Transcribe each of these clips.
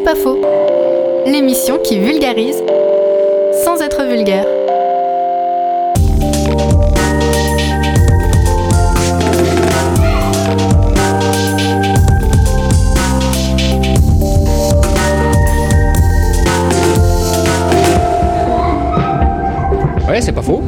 C'est pas faux. L'émission qui vulgarise sans être vulgaire. Ouais, c'est pas faux.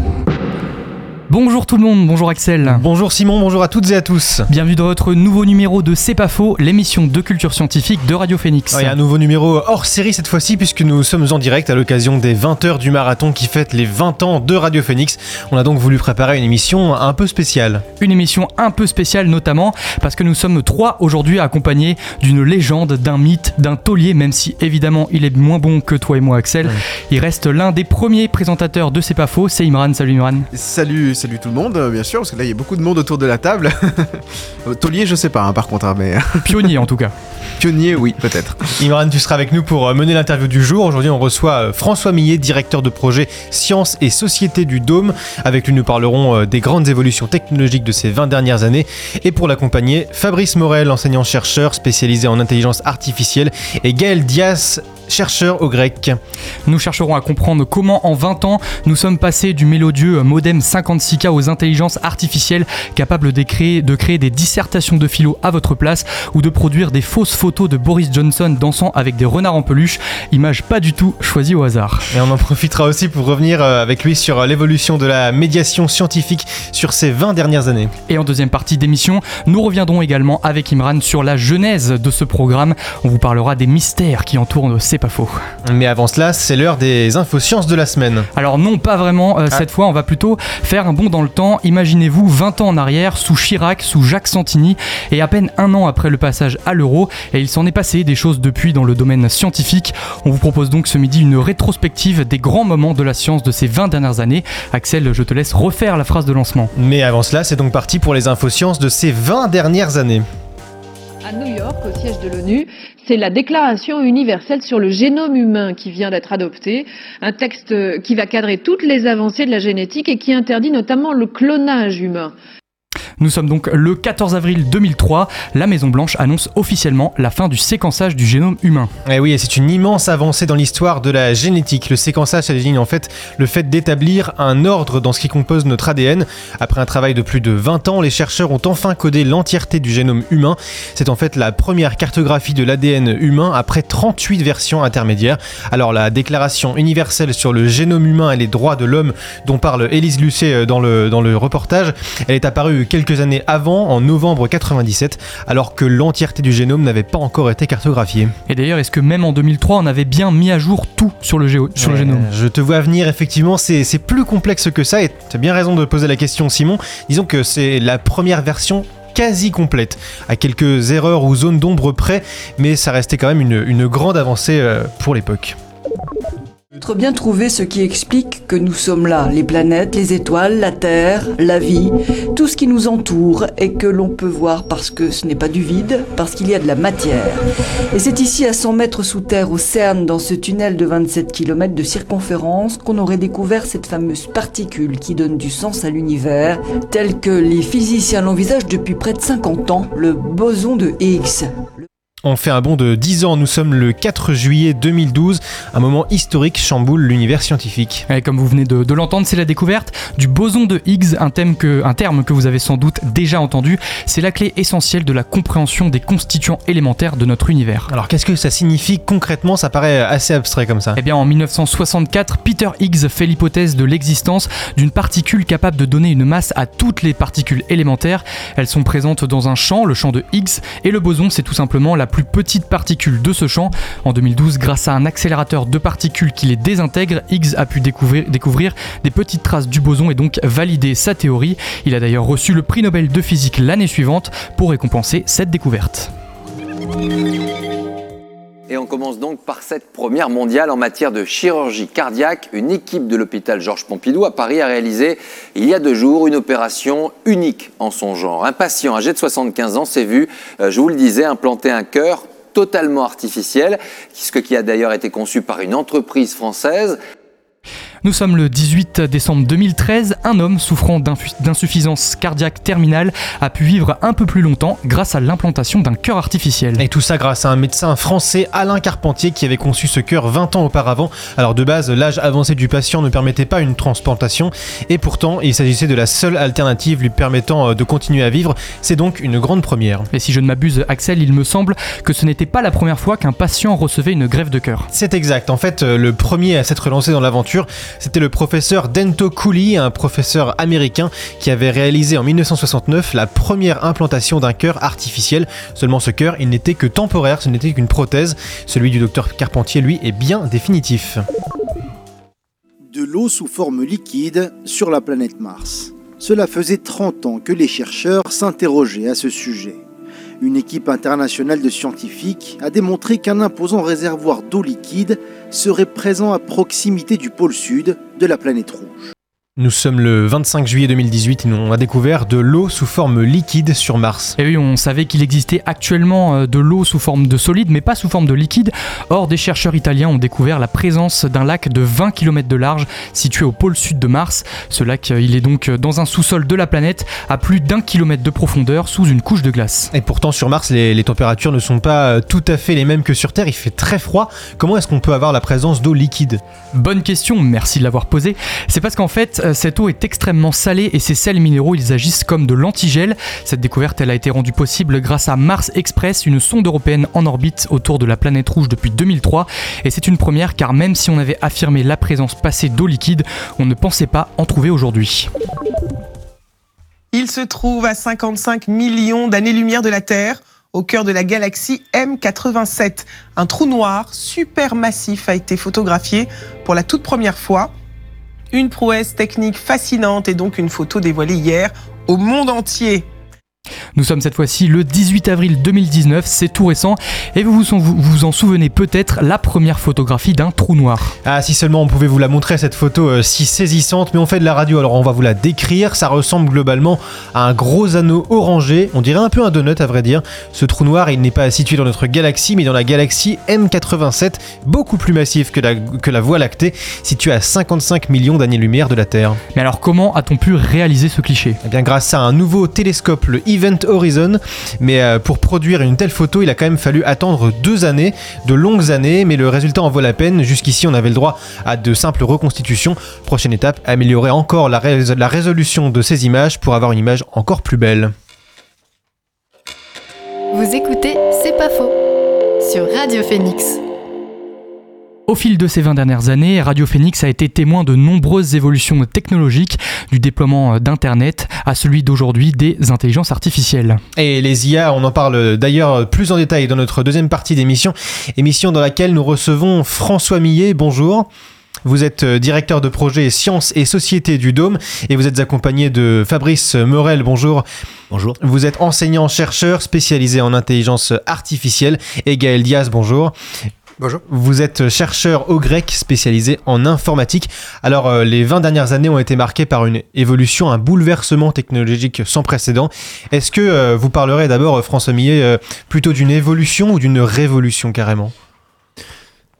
Bonjour tout le monde, bonjour Axel. Bonjour Simon, bonjour à toutes et à tous. Bienvenue dans votre nouveau numéro de C'est pas faux, l'émission de culture scientifique de Radio Phoenix. Ouais, un nouveau numéro hors série cette fois-ci puisque nous sommes en direct à l'occasion des 20 heures du marathon qui fête les 20 ans de Radio Phoenix. On a donc voulu préparer une émission un peu spéciale. Une émission un peu spéciale notamment parce que nous sommes trois aujourd'hui accompagnés d'une légende, d'un mythe, d'un taulier, même si évidemment il est moins bon que toi et moi Axel. Ouais. Il reste l'un des premiers présentateurs de C'est pas faux, c'est Imran. Salut Imran. Salut, salut tout le monde, euh, bien sûr, parce que là il y a beaucoup de monde autour de la table. Euh, Taulier, je sais pas, hein, par contre, hein, mais Pionnier en tout cas. pionnier, oui, peut-être. Imran, tu seras avec nous pour euh, mener l'interview du jour. Aujourd'hui, on reçoit François Millet, directeur de projet Sciences et Société du Dôme. Avec lui, nous parlerons des grandes évolutions technologiques de ces 20 dernières années. Et pour l'accompagner, Fabrice Morel, enseignant-chercheur spécialisé en intelligence artificielle, et Gaël Dias, chercheur au grec. Nous chercherons à comprendre comment en 20 ans nous sommes passés du mélodieux modem 56K aux intelligences artificielles capables de créer, de créer des dissertations de philo à votre place ou de produire des fausses photos de Boris Johnson dansant avec des renards en peluche, image pas du tout choisie au hasard. Et on en profitera aussi pour revenir euh, avec lui sur euh, l'évolution de la médiation scientifique sur ces 20 dernières années. Et en deuxième partie d'émission, nous reviendrons également avec Imran sur la genèse de ce programme. On vous parlera des mystères qui entourent C'est pas faux. Mais avant cela, c'est l'heure des infosciences de la semaine. Alors non, pas vraiment. euh, Cette fois, on va plutôt faire un bond dans le temps. Imaginez-vous 20 ans en arrière, sous Chirac, sous Jacques Santini, et à peine un an après le passage à l'euro. Et il s'en est passé des choses depuis dans le domaine scientifique. On vous propose donc ce midi une rétrospective des grands moments de la science de ces 20 dernières années. Axel, je te laisse refaire la phrase de lancement. Mais avant cela, c'est donc parti pour les infosciences de ces 20 dernières années. À New York, au siège de l'ONU, c'est la Déclaration universelle sur le génome humain qui vient d'être adoptée, un texte qui va cadrer toutes les avancées de la génétique et qui interdit notamment le clonage humain. Nous sommes donc le 14 avril 2003. La Maison Blanche annonce officiellement la fin du séquençage du génome humain. Eh oui, et c'est une immense avancée dans l'histoire de la génétique. Le séquençage, ça désigne en fait le fait d'établir un ordre dans ce qui compose notre ADN. Après un travail de plus de 20 ans, les chercheurs ont enfin codé l'entièreté du génome humain. C'est en fait la première cartographie de l'ADN humain après 38 versions intermédiaires. Alors la déclaration universelle sur le génome humain et les droits de l'homme dont parle Élise Lucet euh, dans le, dans le reportage, elle est apparue quelques années avant, en novembre 97, alors que l'entièreté du génome n'avait pas encore été cartographiée. Et d'ailleurs, est-ce que même en 2003, on avait bien mis à jour tout sur le, géo- sur le Ouais, génome? Je te vois venir, effectivement, c'est plus complexe que ça, et tu as bien raison de poser la question, Simon. Disons que c'est la première version quasi complète, à quelques erreurs ou zones d'ombre près, mais ça restait quand même une, une grande avancée euh, pour l'époque. Très bien trouver ce qui explique que nous sommes là, les planètes, les étoiles, la Terre, la vie, tout ce qui nous entoure et que l'on peut voir parce que ce n'est pas du vide, parce qu'il y a de la matière. Et c'est ici à 100 mètres sous terre au CERN, dans ce tunnel de 27 km de circonférence, qu'on aurait découvert cette fameuse particule qui donne du sens à l'univers, tel que les physiciens l'envisagent depuis près de 50 ans, le boson de Higgs. On fait un bond de 10 ans, nous sommes le 4 juillet 2012, un moment historique chamboule l'univers scientifique. Et comme vous venez de, de l'entendre, c'est la découverte du boson de Higgs, un, thème que, un terme que vous avez sans doute déjà entendu. C'est la clé essentielle de la compréhension des constituants élémentaires de notre univers. Alors qu'est-ce que ça signifie concrètement? Ça paraît assez abstrait comme ça. Eh bien, en 1964, Peter Higgs fait l'hypothèse de l'existence d'une particule capable de donner une masse à toutes les particules élémentaires. Elles sont présentes dans un champ, le champ de Higgs, et le boson, c'est tout simplement la plus petite particule de ce champ. En 2012, grâce à un accélérateur de particules qui les désintègre, Higgs a pu découvrir des petites traces du boson et donc valider sa théorie. Il a d'ailleurs reçu le prix Nobel de physique l'année suivante pour récompenser cette découverte. Et on commence donc par cette première mondiale en matière de chirurgie cardiaque. Une équipe de l'hôpital Georges Pompidou à Paris a réalisé il y a deux jours une opération unique en son genre. Un patient âgé de 75 ans s'est vu, euh, je vous le disais, implanter un cœur totalement artificiel, ce qui a d'ailleurs été conçu par une entreprise française. Nous sommes le 18 décembre 2013. Un homme souffrant d'insuffisance cardiaque terminale a pu vivre un peu plus longtemps grâce à l'implantation d'un cœur artificiel. Et tout ça grâce à un médecin français, Alain Carpentier, qui avait conçu ce cœur 20 ans auparavant. Alors de base, l'âge avancé du patient ne permettait pas une transplantation et pourtant il s'agissait de la seule alternative lui permettant euh, de continuer à vivre. C'est donc une grande première. Et si je ne m'abuse, Axel, il me semble que ce n'était pas la première fois qu'un patient recevait une greffe de cœur. C'est exact. En fait, euh, le premier à s'être lancé dans l'aventure, c'était le professeur Dento Cooley, un professeur américain qui avait réalisé en 1969 la première implantation d'un cœur artificiel. Seulement ce cœur, il n'était que temporaire, ce n'était qu'une prothèse. Celui du docteur Carpentier, lui, est bien définitif. De l'eau sous forme liquide sur la planète Mars. Cela faisait 30 ans que les chercheurs s'interrogeaient à ce sujet. Une équipe internationale de scientifiques a démontré qu'un imposant réservoir d'eau liquide serait présent à proximité du pôle sud de la planète rouge. Nous sommes le 25 juillet 2018 et on a découvert de l'eau sous forme liquide sur Mars. Et oui, on savait qu'il existait actuellement euh, de l'eau sous forme de solide, mais pas sous forme de liquide. Or, des chercheurs italiens ont découvert la présence d'un lac de 20 km de large situé au pôle sud de Mars. Ce lac, euh, il est donc euh, dans un sous-sol de la planète à plus d'un kilomètre de profondeur sous une couche de glace. Et pourtant, sur Mars, les, les, températures ne sont pas tout à fait les mêmes que sur Terre. Il fait très froid. Comment est-ce qu'on peut avoir la présence d'eau liquide? Bonne question, merci de l'avoir posée. C'est parce qu'en fait, cette eau est extrêmement salée et ces sels minéraux, ils agissent comme de l'antigel. Cette découverte, elle a été rendue possible grâce à Mars Express, une sonde européenne en orbite autour de la planète rouge depuis 2003. Et c'est une première car même si on avait affirmé la présence passée d'eau liquide, on ne pensait pas en trouver aujourd'hui. Il se trouve à 55 millions d'années-lumière de la Terre au cœur de la galaxie M87. Un trou noir supermassif a été photographié pour la toute première fois. Une prouesse technique fascinante et donc une photo dévoilée hier au monde entier. Nous sommes cette fois-ci le 18 avril 2019, c'est tout récent, et vous vous, en souvenez peut-être, la première photographie d'un trou noir. Ah, si seulement on pouvait vous la montrer, cette photo euh, si saisissante, mais on fait de la radio, alors on va vous la décrire. Ça ressemble globalement à un gros anneau orangé, on dirait un peu un donut à vrai dire. Ce trou noir, il n'est pas situé dans notre galaxie, mais dans la galaxie M87, beaucoup plus massif que la, que la Voie lactée, située à 55 millions d'années-lumière de la Terre. Mais alors comment a-t-on pu réaliser ce cliché? Eh bien grâce à un nouveau télescope, le Event Horizon. Mais euh, pour produire une telle photo, il a quand même fallu attendre deux années, de longues années, mais le résultat en vaut la peine. Jusqu'ici, on avait le droit à de simples reconstitutions. Prochaine étape, améliorer encore la, la résolution de ces images pour avoir une image encore plus belle. Vous écoutez C'est pas faux sur Radio Phoenix. Au fil de ces 20 dernières années, Radio Phoenix a été témoin de nombreuses évolutions technologiques, du déploiement d'Internet à celui d'aujourd'hui des intelligences artificielles. Et les IA, on en parle d'ailleurs plus en détail dans notre deuxième partie d'émission, émission dans laquelle nous recevons François Millet. Bonjour. Vous êtes directeur de projet Sciences et Société du Dôme et vous êtes accompagné de Fabrice Morel. Bonjour. Bonjour. Vous êtes enseignant-chercheur spécialisé en intelligence artificielle et Gaël Diaz. Bonjour. Bonjour. Vous êtes chercheur au grec spécialisé en informatique. Alors, euh, les 20 dernières années ont été marquées par une évolution, un bouleversement technologique sans précédent. Est-ce que euh, vous parlerez d'abord, François Millet, euh, plutôt d'une évolution ou d'une révolution carrément?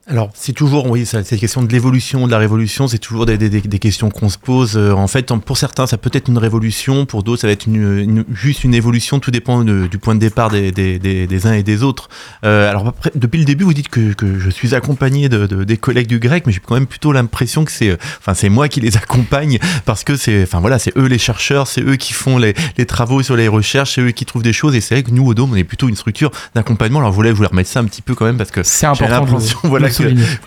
Alors, c'est toujours, oui, cette question de l'évolution, de la révolution, c'est toujours des, des, des, questions qu'on se pose. En fait, pour certains, ça peut être une révolution, pour d'autres, ça va être une, une, juste une évolution, tout dépend de, du point de départ des, des, uns et des autres. Euh, alors, après, depuis le début, vous dites que, que je suis accompagné de, des collègues du grec, mais j'ai quand même plutôt l'impression que c'est enfin, c'est moi qui les accompagne, parce que c'est enfin, voilà, c'est eux les chercheurs, c'est eux qui font les, les, travaux sur les recherches, c'est eux qui trouvent des choses, et c'est vrai que nous, au Dôme, on est plutôt une structure d'accompagnement. Alors, je voulais vous remettre ça un petit peu quand même, parce que c'est important. Voilà,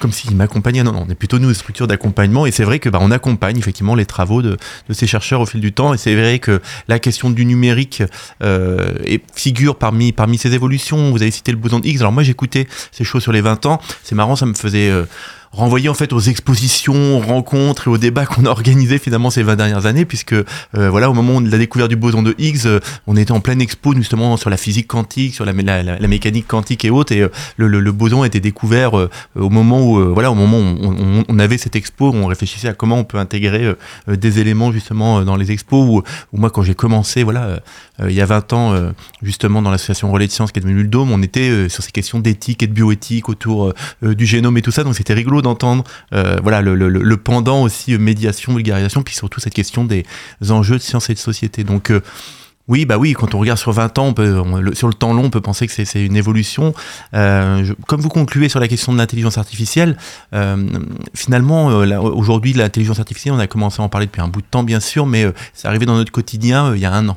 comme s'il m'accompagnait. Non, non, on est plutôt nous une structure d'accompagnement et c'est vrai que bah, on accompagne effectivement les travaux de, de, ces chercheurs au fil du temps et c'est vrai que la question du numérique euh, figure parmi parmi ces évolutions. Vous avez cité le boson de X. Alors moi j'écoutais ces choses sur les 20 ans. C'est marrant, ça me faisait euh, renvoyer en fait aux expositions, aux rencontres et aux débats qu'on a organisés finalement ces 20 dernières années, puisque euh, voilà, au moment de la découverte du boson de Higgs, euh, on était en pleine expo justement sur la physique quantique, sur la, mécanique quantique et autres, et euh, le, le, le, boson a été découvert au moment où voilà, au moment où on, avait cette expo, où on réfléchissait à comment on peut intégrer des éléments justement dans les expos. Où, où moi, quand j'ai commencé, voilà, il y a 20 ans, justement dans l'association Relais de Sciences qui est devenue le Dôme, on était sur ces questions d'éthique et de bioéthique autour du génome et tout ça, donc c'était rigolo d'entendre euh, voilà, le, le- le pendant aussi euh, médiation, vulgarisation, puis surtout cette question des enjeux de science et de société. Donc, euh, oui, bah oui, quand on regarde sur 20 ans, on peut, on- le- sur le temps long, on peut penser que c'est- une évolution. Euh, je- comme vous concluez sur la question de l'intelligence artificielle, euh, finalement, euh, aujourd'hui, l'intelligence artificielle, on a commencé à en parler depuis un bout de temps, bien sûr, mais c'est arrivé dans notre quotidien il y a un an.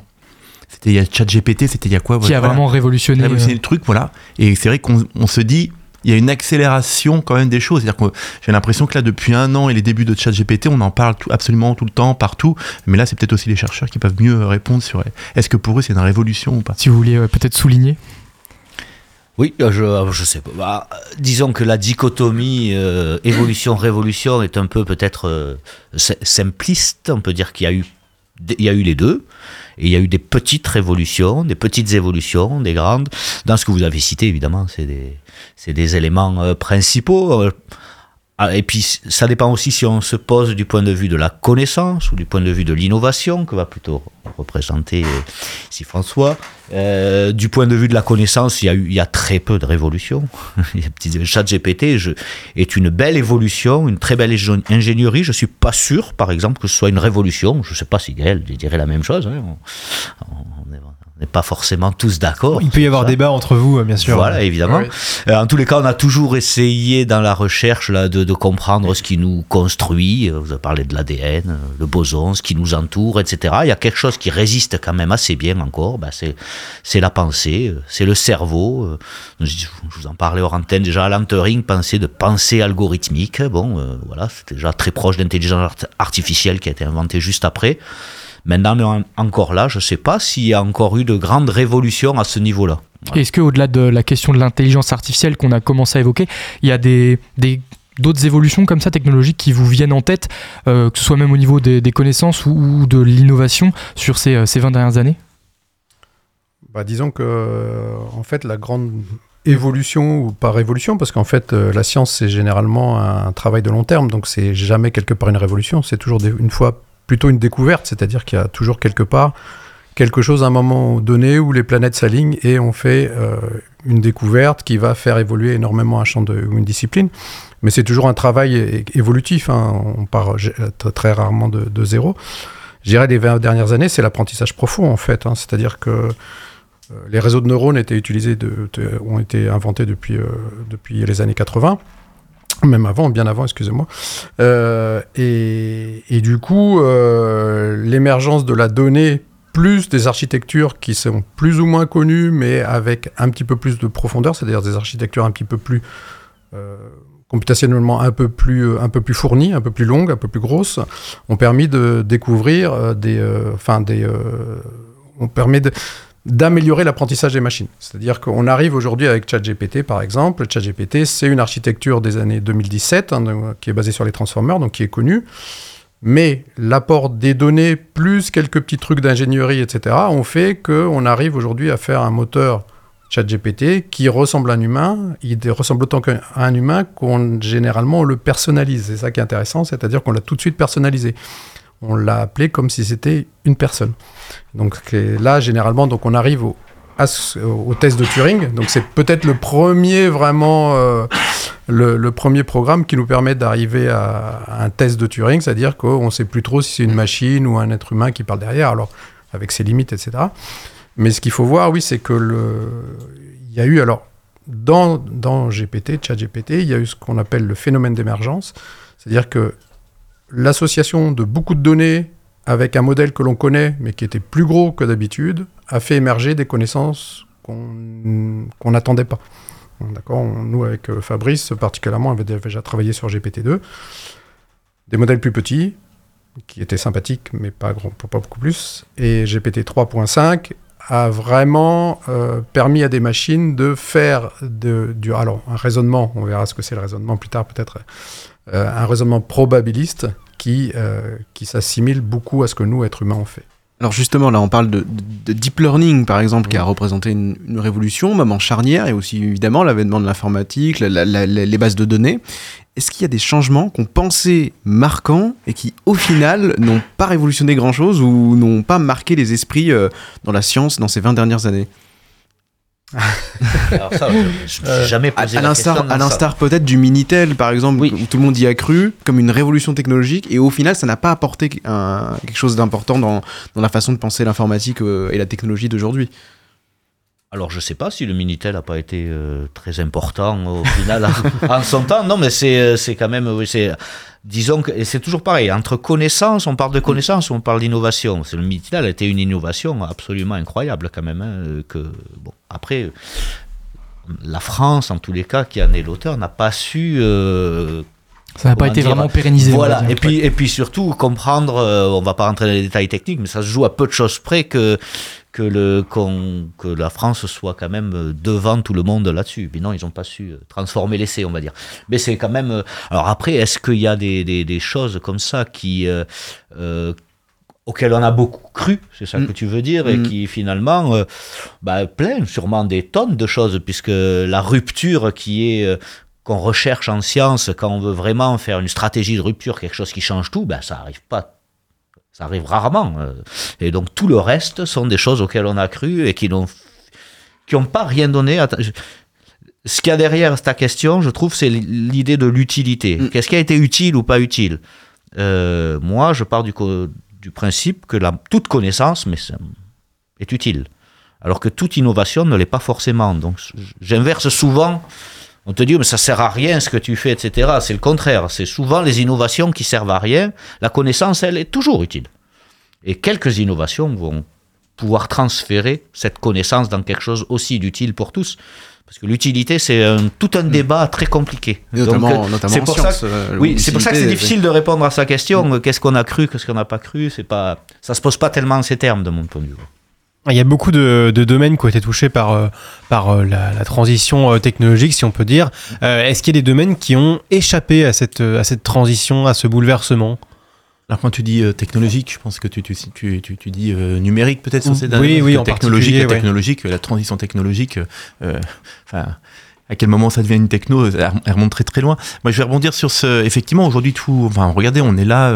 C'était il y a ChatGPT, c'était il y a quoi Qui a vraiment révolutionné. révolutionner euh, le truc, voilà. Et c'est vrai qu'on on se dit, il y a une accélération quand même des choses. C'est-à-dire que j'ai l'impression que là, depuis un an et les débuts de ChatGPT, on en parle tout- absolument tout le temps, partout. Mais là, c'est peut-être aussi les chercheurs qui peuvent mieux répondre sur est-ce que pour eux, c'est une révolution ou pas? Si vous vouliez euh, peut-être souligner. Oui, euh, je, euh, je sais pas. Bah, disons que la dichotomie euh, évolution-révolution est un peu peut-être euh, si- simpliste. On peut dire qu'il y a eu, il y a eu les deux. Il y a eu des petites révolutions, des petites évolutions, des grandes. Dans ce que vous avez cité, évidemment, c'est des, éléments euh, principaux. Euh, ah, Et puis, ça dépend aussi si on se pose du point de vue de la connaissance ou du point de vue de l'innovation, que va plutôt représenter euh, ici François. Euh, du point de vue de la connaissance, il y a, eu, il y a très peu de a petit- ChatGPT est une belle évolution, une très belle ingé- ingénierie. Je suis pas sûr, par exemple, que ce soit une révolution. Je sais pas si Gaël dirait la même chose. hein. On- on est- n'est pas forcément tous d'accord. Il peut y avoir ça. débat entre vous, euh, bien sûr. Voilà, évidemment. Euh, en tous les cas, on a toujours essayé dans la recherche là, de, de comprendre ce qui nous construit. Euh, Vous avez parlé de l'ADN, le boson, ce qui nous entoure, etc. Il y a quelque chose qui résiste quand même assez bien encore. Bah, c'est, c'est la pensée, c'est le cerveau. Je, je vous en parlais hors antenne déjà. Alan Turing pensait de pensée algorithmique. Bon, euh, voilà, c'était déjà très proche d'intelligence art- artificielle qui a été inventée juste après. Maintenant, encore là. Je ne sais pas s'il y a encore eu de grandes révolutions à ce niveau-là. Est-ce qu'au-delà de la question de l'intelligence artificielle qu'on a commencé à évoquer, il y a des, des- d'autres évolutions comme ça technologiques qui vous viennent en tête, euh, que ce soit même au niveau des, des connaissances ou, ou de l'innovation sur ces, euh, ces 20 dernières années? Bah, disons que, euh, en fait, la grande évolution ou pas révolution, parce qu'en fait, la science, c'est généralement un travail de long terme, donc c'est jamais quelque part une révolution, c'est toujours des- une fois plutôt une découverte, c'est-à-dire qu'il y a toujours quelque part quelque chose à un moment donné où les planètes s'alignent et on fait euh, une découverte qui va faire évoluer énormément un champ de, ou une discipline. Mais c'est toujours un travail évolutif, hein. on part gé- très, très rarement de, zéro. Je dirais les 20 dernières années, c'est l'apprentissage profond en fait, hein. c'est-à-dire que euh, les réseaux de neurones étaient utilisés, ont été inventés depuis, euh, depuis les années 80, même avant, bien avant, excusez-moi. Euh, et, du coup, euh, l'émergence de la donnée, plus des architectures qui sont plus ou moins connues, mais avec un petit peu plus de profondeur, c'est-à-dire des architectures un petit peu plus euh, computationnellement un peu plus un peu plus fournies, un peu plus longues, un peu plus grosses, ont permis de découvrir des, enfin des, ont permis de d'améliorer l'apprentissage des machines. C'est-à-dire qu'on arrive aujourd'hui avec ChatGPT, par exemple. ChatGPT, c'est une architecture des années 2017 hein, qui est basée sur les transformers, donc qui est connue. Mais l'apport des données, plus quelques petits trucs d'ingénierie, etc., ont fait qu'on arrive aujourd'hui à faire un moteur ChatGPT qui ressemble à un humain. Il ressemble autant qu'à un humain qu'on généralement on le personnalise. C'est ça qui est intéressant, c'est-à-dire qu'on l'a tout de suite personnalisé. On l'a appelé comme si c'était une personne. Donc là, généralement, donc on arrive au, test de Turing. Donc c'est peut-être le premier vraiment euh, le, le premier programme qui nous permet d'arriver à, à un test de Turing, c'est-à-dire qu'on ne sait plus trop si c'est une machine ou un être humain qui parle derrière, alors avec ses limites, etc. Mais ce qu'il faut voir, oui, c'est que le, il y a eu alors dans, dans GPT, ChatGPT, il y a eu ce qu'on appelle le phénomène d'émergence, c'est-à-dire que l'association de beaucoup de données avec un modèle que l'on connaît, mais qui était plus gros que d'habitude, a fait émerger des connaissances qu'on n'attendait pas. D'accord? Nous, avec euh, Fabrice, particulièrement, avait déjà travaillé sur GPT-2. Des modèles plus petits, qui étaient sympathiques, mais pas, beaucoup plus. Et GPT 3.5 a vraiment euh, permis à des machines de faire du, alors, un raisonnement, on verra ce que c'est le raisonnement plus tard peut-être, un raisonnement probabiliste qui, euh, qui s'assimile beaucoup à ce que nous, êtres humains, on fait. Alors justement, là, on parle de, de- de deep learning, par exemple, qui a représenté une, une révolution, moment charnière, et aussi évidemment l'avènement de l'informatique, la- la- la- la- les bases de données. Est-ce qu'il y a des changements qu'on pensait marquants et qui, au final, n'ont pas révolutionné grand-chose ou n'ont pas marqué les esprits euh, dans la science dans ces 20 dernières années? Alors ça, je- je me suis jamais À, posé à l'instar, peut-être du Minitel par exemple, où tout le monde y a cru, comme une révolution technologique, et au final ça n'a pas apporté un- quelque chose d'important dans, dans la façon de penser l'informatique euh, et la technologie d'aujourd'hui. Alors je sais pas si le Minitel n'a pas été euh, très important au final en, en son temps. Non, mais c'est euh, c'est quand même, oui, c'est disons que et c'est toujours pareil. Entre connaissances, on parle de connaissances, on parle d'innovation. C'est le Minitel a été une innovation absolument incroyable quand même. hein, que bon après. La France, en tous les cas, qui en est l'auteur, n'a pas su euh, Ça n'a pas été dire, vraiment pérennisé, Voilà. Et puis, et puis surtout comprendre, euh, on va pas rentrer dans les détails techniques, mais ça se joue à peu de choses près que que le qu'on- que la France soit quand même euh, devant tout le monde là-dessus. Puis non, ils n'ont pas su euh, transformer l'essai, on va dire. Mais c'est quand même. euh, Alors après, est-ce qu'il y a des, des, des choses comme ça qui euh, auxquelles on a beaucoup cru, c'est ça Mm. que tu veux dire, et Mm. qui finalement, euh, bah, plein, sûrement des tonnes de choses, puisque la rupture qui est euh, qu'on recherche en science, quand on veut vraiment faire une stratégie de rupture, quelque chose qui change tout, ben ça arrive pas. Ça arrive rarement. euh. Et donc tout le reste sont des choses auxquelles on a cru et qui n'ont qui pas rien donné. Je- Ce qu'il y a derrière ta question, je trouve, c'est l'idée de l'utilité. Qu'est-ce qui a été utile ou pas utile? Euh, Moi, je pars du, principe que la, toute connaissance mais est utile. Alors que toute innovation ne l'est pas forcément. Donc j'inverse souvent. On te dit, mais ça sert à rien ce que tu fais, etc. C'est le contraire. C'est souvent les innovations qui servent à rien. La connaissance, elle, est toujours utile. Et quelques innovations vont pouvoir transférer cette connaissance dans quelque chose aussi d'utile pour tous. Parce que l'utilité, c'est tout un débat très compliqué. Notamment- Donc, euh, notamment c'est pour science, ça que, euh, oui, c'est pour ça que c'est difficile de répondre à sa question. euh, Qu'est-ce qu'on a cru, qu'est-ce qu'on n'a pas cru? C'est pas, ça se pose pas tellement en ces termes, de mon point de vue. Il y a beaucoup de, de domaines qui ont été touchés par, euh, par euh, la, la transition euh, technologique, si on peut dire. Euh, Est-ce qu'il y a des domaines qui ont échappé à cette, à cette transition, à ce bouleversement? Alors quand tu dis euh, technologique, je pense que tu, tu, tu, tu, tu dis euh, numérique peut-être sur ces dernières oui, oui, en technologique, la ouais. technologique, la transition technologique, enfin. à quel moment ça devient une techno, elle remonte très très loin. Moi, je vais rebondir sur ce. Effectivement, aujourd'hui, tout. Enfin, regardez, on est là.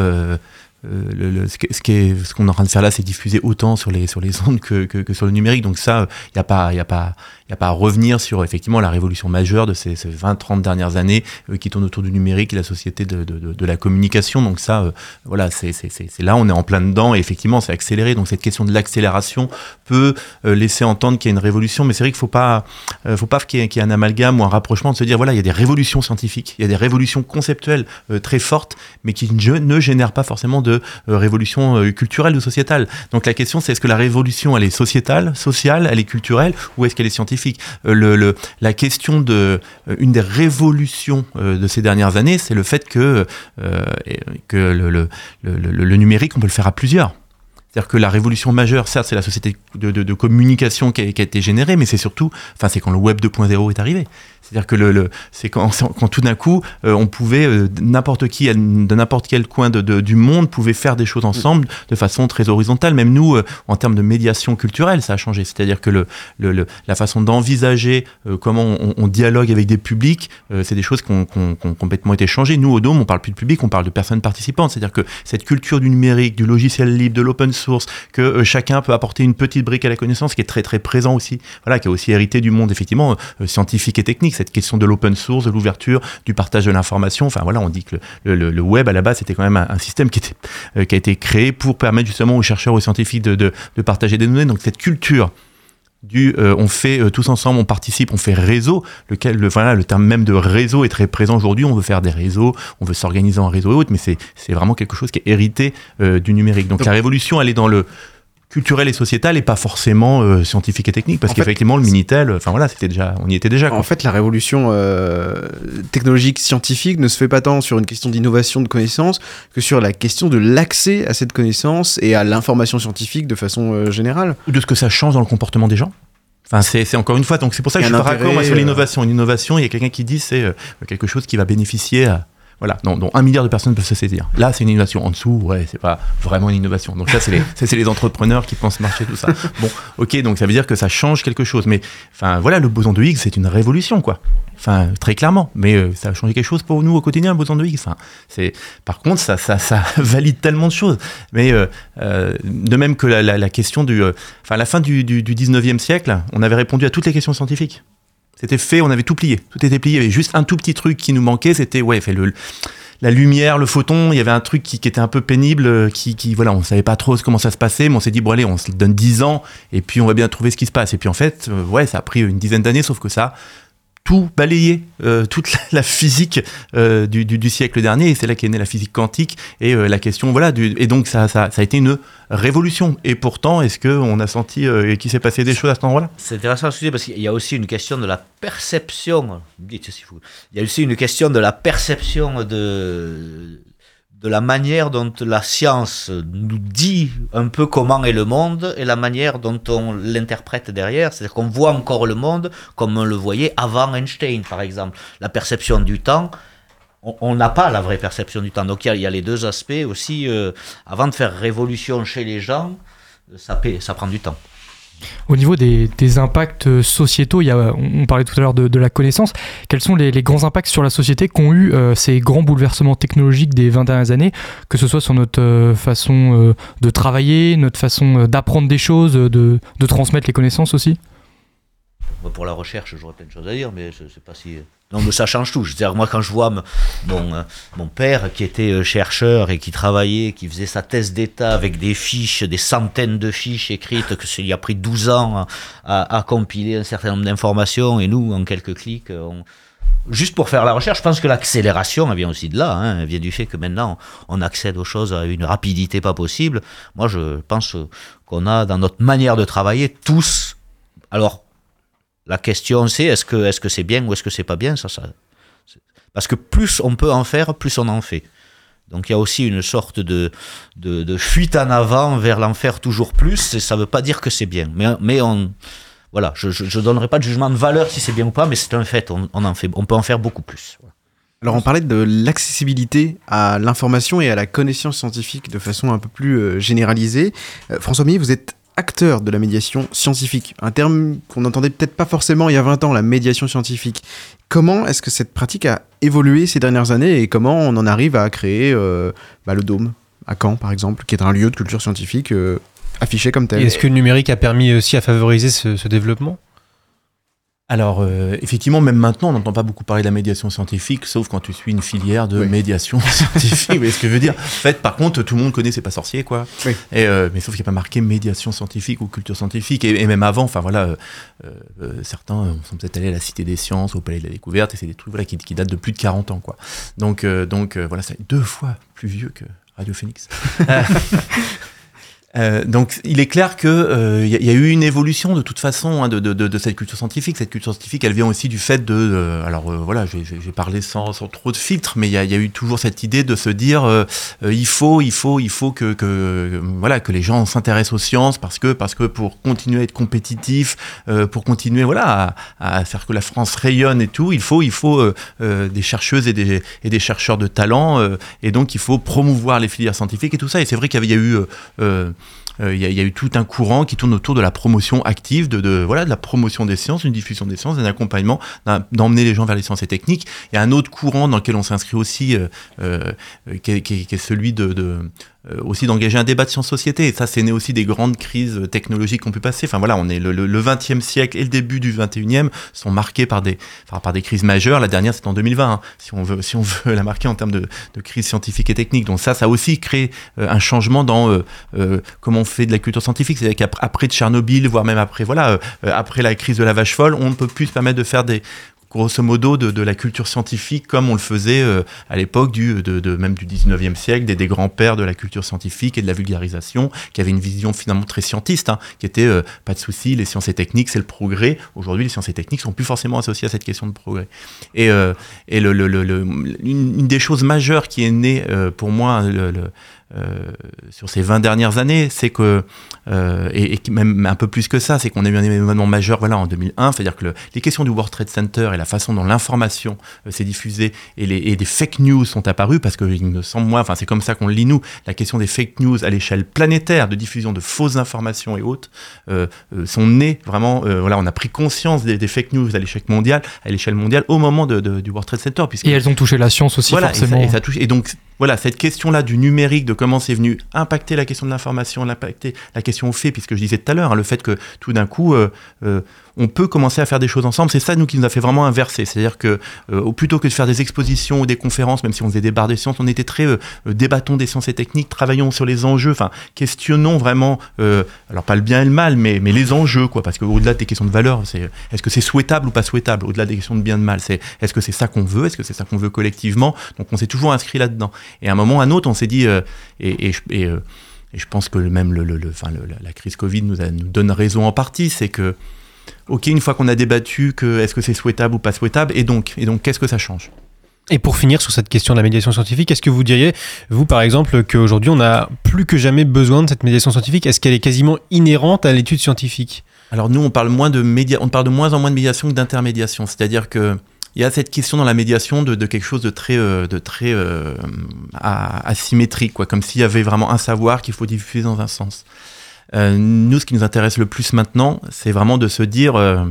Euh, ce qu'on est en train de faire là, c'est diffuser autant sur les ondes que, sur le numérique. Donc ça, il y a pas à revenir sur effectivement la révolution majeure de ces, ces 20-30 dernières années euh, qui tournent autour du numérique et la société de, la communication. Donc ça, euh, voilà, c'est là, on est en plein dedans et effectivement, c'est accéléré. Donc cette question de l'accélération peut laisser entendre qu'il y a une révolution, mais c'est vrai qu'il euh, faut pas qu'il y, ait- un amalgame ou un rapprochement de se dire voilà, il y a des révolutions scientifiques, il y a des révolutions conceptuelles très fortes, mais qui ne, ne génèrent pas forcément de euh, révolution euh, culturelle ou sociétale. Donc la question c'est est-ce que la révolution elle est sociétale, sociale, elle est culturelle ou est-ce qu'elle est scientifique? Euh, le, La question de une des révolutions de ces dernières années, c'est le fait que que le- le numérique on peut le faire à plusieurs. C'est-à-dire que la révolution majeure, certes, c'est la société de, de- communication qui a, été générée, mais c'est surtout, enfin, c'est quand le web 2.0 est arrivé. C'est-à-dire que le, le- c'est quand, quand tout d'un coup, euh, on pouvait, euh, n'importe qui, de n'importe quel coin de, du monde, pouvait faire des choses ensemble de façon très horizontale. Même nous, euh, en termes de médiation culturelle, ça a changé. C'est-à-dire que le, le- la façon d'envisager comment on, dialogue avec des publics, c'est des choses qui ont complètement été changées. Nous, au Dôme, on parle plus de public, on parle de personnes participantes. C'est-à-dire que cette culture du numérique, du logiciel libre, de l'open source, que euh, chacun peut apporter une petite brique à la connaissance, qui est très très présent aussi, voilà, qui a aussi hérité du monde effectivement euh, scientifique et technique. Cette question de l'open source, de l'ouverture, du partage de l'information. Enfin voilà, on dit que le, web à la base c'était quand même un, système qui euh, a été créé pour permettre justement aux chercheurs, aux scientifiques de partager des données. Donc cette culture du euh, on fait euh, tous ensemble, on participe, on fait réseau, lequel le, voilà, le terme même de réseau est très présent aujourd'hui. On veut faire des réseaux, on veut s'organiser en réseau et autres, mais c'est vraiment quelque chose qui est hérité euh, du numérique. Donc la révolution, elle est dans le culturel et sociétal et pas forcément euh, scientifique et technique parce qu'effectivement le minitel enfin voilà c'était déjà on y était déjà quoi. En fait, la révolution euh, technologique scientifique ne se fait pas tant sur une question d'innovation de connaissances que sur la question de l'accès à cette connaissance et à l'information scientifique de façon euh, générale. Ou de ce que ça change dans le comportement des gens Enfin, c'est c'est encore une fois, donc c'est pour ça que je suis un pas raccord sur euh, l'innovation. Une innovation, il y a quelqu'un qui dit c'est euh, quelque chose qui va bénéficier à, Voilà, dont, dont un milliard de personnes peuvent se saisir. Là, c'est une innovation. En dessous, ouais, c'est pas vraiment une innovation. Donc ça, c'est les, ça, c'est les entrepreneurs qui pensent marcher, tout ça. Bon, ok, donc ça veut dire que ça change quelque chose. Mais enfin, voilà, le boson de Higgs, c'est une révolution, quoi. Enfin, très clairement. Mais euh, ça a changé quelque chose pour nous au quotidien, le boson de Higgs. Enfin, c'est, par contre, ça, ça, ça valide tellement de choses. Mais euh, euh, de même que la, la, la question du, enfin, à la fin du, du, du 19e siècle, on avait répondu à toutes les questions scientifiques. C'était fait, on avait tout plié. Tout était plié. Il y avait juste un tout petit truc qui nous manquait, c'était ouais, fait le, la lumière, le photon. Il y avait un truc qui, était un peu pénible, euh, qui, qui voilà, on savait pas trop comment ça se passait, mais on s'est dit bon allez, on se donne 10 ans et puis on va bien trouver ce qui se passe. Et puis en fait, euh, ouais, ça a pris une dizaine d'années, sauf que ça tout balayé, euh, toute la, physique euh, du, du, du siècle dernier, et c'est là qu'est née la physique quantique et euh, la question voilà. Du, et donc ça, ça, ça a été une révolution. Et pourtant, est-ce que on a senti euh, qu'il s'est passé des choses à cet endroit-là? C'est intéressant ce dis parce qu'il y a aussi une question de la perception. Dites si. Il y a aussi une question de la perception de de la manière dont la science nous dit un peu comment est le monde et la manière dont on l'interprète derrière. C'est-à-dire qu'on voit encore le monde comme on le voyait avant Einstein, par exemple. La perception du temps, on n'a pas la vraie perception du temps. Donc il y, a les deux aspects aussi. Euh, avant de faire révolution chez les gens, ça, ça prend du temps. Au niveau des, des, impacts sociétaux, y a, on parlait tout à l'heure de, la connaissance. Quels sont les, grands impacts sur la société qu'ont eu euh, ces grands bouleversements technologiques des 20 dernières années, que ce soit sur notre euh, façon euh, de travailler, notre façon d'apprendre des choses, de, de, transmettre les connaissances aussi? Pour la recherche, j'aurais plein de choses à dire, mais je pas si non, mais ça change tout. Je veux dire, moi, quand je vois mon, euh, mon père qui était euh, chercheur et qui travaillait, qui faisait sa thèse d'État avec des fiches, des centaines de fiches écrites, que il a pris 12 ans à, compiler un certain nombre d'informations, et nous, en quelques clics, on, juste pour faire la recherche, je pense que l'accélération, vient aussi de là. Hein, vient du fait que maintenant, on accède aux choses à une rapidité pas possible. Moi, je pense qu'on a, dans notre manière de travailler, tous. Alors, la question c'est est-ce que est-ce que c'est bien ou est-ce que c'est pas bien ça, ça parce que plus on peut en faire, plus on en fait. Donc il y a aussi une sorte de, de, fuite en avant vers l'en faire toujours plus, et ça ne veut pas dire que c'est bien. Mais, mais on, voilà, je ne donnerai pas de jugement de valeur si c'est bien ou pas, mais c'est un fait, on, on, en fait, on peut en faire beaucoup plus. Alors on parlait de l'accessibilité à l'information et à la connaissance scientifique de façon un peu plus euh, généralisée. Euh, François Millet, vous êtes acteur de la médiation scientifique, un terme qu'on n'entendait peut-être pas forcément il y a 20 ans, la médiation scientifique. Comment est-ce que cette pratique a évolué ces dernières années et comment on en arrive à créer euh, bah, le Dôme à Caen, par exemple, qui est un lieu de culture scientifique euh, affiché comme tel? Est-ce que le numérique a permis aussi à favoriser ce, ce développement? Alors, euh, effectivement, même maintenant, on n'entend pas beaucoup parler de la médiation scientifique, sauf quand tu suis une filière de oui. médiation scientifique. Vous voyez ce que je veux dire? En fait, par contre, tout le monde connaît C'est pas sorcier, quoi. Oui. Et, euh, mais sauf qu'il n'y a pas marqué médiation scientifique ou culture scientifique. Et, et même avant, enfin voilà, euh, certains sont peut-être allés à la Cité des Sciences, au Palais de la Découverte, et c'est des trucs voilà, qui, qui, datent de plus de 40 ans, quoi. Donc, donc voilà, c'est deux fois plus vieux que Radio Phoenix. Euh, donc il est clair que il euh, y, y, a eu une évolution de toute façon hein, de, de, de, cette culture scientifique. Cette culture scientifique, elle vient aussi du fait de, euh, alors voilà, j'ai parlé sans, sans, trop de filtres, mais il y, y, a eu toujours cette idée de se dire euh, il faut, il faut, il faut que, que voilà que les gens s'intéressent aux sciences parce que parce que pour continuer à être compétitif, pour continuer voilà à, à, faire que la France rayonne et tout, il faut il faut des chercheuses et des, et des chercheurs de talent et donc il faut promouvoir les filières scientifiques et tout ça. Et c'est vrai qu'il y, a eu il euh, y, y, a eu tout un courant qui tourne autour de la promotion active, de, voilà, la promotion des sciences, une diffusion des sciences, d'un accompagnement, d'emmener les gens vers les sciences et techniques. Il y a un autre courant dans lequel on s'inscrit aussi, euh, euh, qui, est, celui de, aussi d'engager un débat de science-société. Et ça, c'est né aussi des grandes crises technologiques qu'on peut passer. Enfin voilà, on est le, le, le 20e siècle et le début du 21e sont marqués par des, enfin, par des crises majeures. La dernière, c'est en 2020, hein, si on veut, si on veut la marquer en termes de, de crise scientifique et technique. Donc ça, ça aussi créé euh, un changement dans euh, euh, comment on fait de la culture scientifique. C'est-à-dire qu'après Tchernobyl, voire même après, voilà, euh, après la crise de la vache folle, on ne peut plus se permettre de faire des, grosso modo de, de, la culture scientifique comme on le faisait euh, à l'époque du de, même du 19e siècle des, des grands-pères de la culture scientifique et de la vulgarisation qui avaient une vision finalement très scientiste hein, qui était euh, pas de souci les sciences et techniques c'est le progrès. Aujourd'hui les sciences et techniques sont plus forcément associées à cette question de progrès et, euh, et le, le, le, une, des choses majeures qui est née pour moi sur ces 20 dernières années, c'est que, euh, et, et, même un peu plus que ça, c'est qu'on a eu un événement majeur voilà, en 2001, c'est-à-dire que le, les questions du World Trade Center et la façon dont l'information euh, s'est diffusée et, les, et des fake news sont apparues, parce que il me semble, moi, enfin c'est comme ça qu'on le lit nous, la question des fake news à l'échelle planétaire, de diffusion de fausses informations et autres, euh, euh, sont nées vraiment, voilà, on a pris conscience des, des fake news à l'échelle mondiale, à l'échelle mondiale au moment de, de, du World Trade Center. Puisque, et elles ont touché la science aussi voilà, forcément. Et, ça, et, ça touche, et donc voilà, cette question-là du numérique, de comment c'est venu impacter la question de l'information, impacter la question au fait, puisque je disais tout à l'heure, hein, le fait que tout d'un coup, euh, euh, on peut commencer à faire des choses ensemble, c'est ça, nous, qui nous a fait vraiment inverser. C'est-à-dire que, euh, plutôt que de faire des expositions ou des conférences, même si on faisait des barres de sciences, on était très euh, débattons des sciences et techniques, travaillons sur les enjeux, enfin, questionnons vraiment, euh, alors pas le bien et le mal, mais, mais les enjeux, quoi, parce qu'au-delà des questions de valeur, c'est est-ce que c'est souhaitable ou pas souhaitable? Au-delà des questions de bien et de mal, c'est est-ce que c'est ça qu'on veut? Est-ce que c'est ça qu'on veut collectivement? Donc, on s'est toujours inscrit là-dedans. Et à un moment à un autre, on s'est dit, et, et, et, et je pense que même le, le, le, enfin, la crise Covid nous, a, nous donne raison en partie, c'est que, ok, une fois qu'on a débattu que est-ce que c'est souhaitable ou pas souhaitable, et donc, et donc qu'est-ce que ça change? Et pour finir sur cette question de la médiation scientifique, est-ce que vous diriez, vous par exemple, qu'aujourd'hui on a plus que jamais besoin de cette médiation scientifique? Est-ce qu'elle est quasiment inhérente à l'étude scientifique? Alors nous, on parle moins de média, on parle de moins en moins de médiation que d'intermédiation, c'est-à-dire que il y a cette question dans la médiation de, de quelque chose de très, euh, de très euh, asymétrique, quoi, comme s'il y avait vraiment un savoir qu'il faut diffuser dans un sens. Euh, nous, ce qui nous intéresse le plus maintenant, c'est vraiment de se dire euh,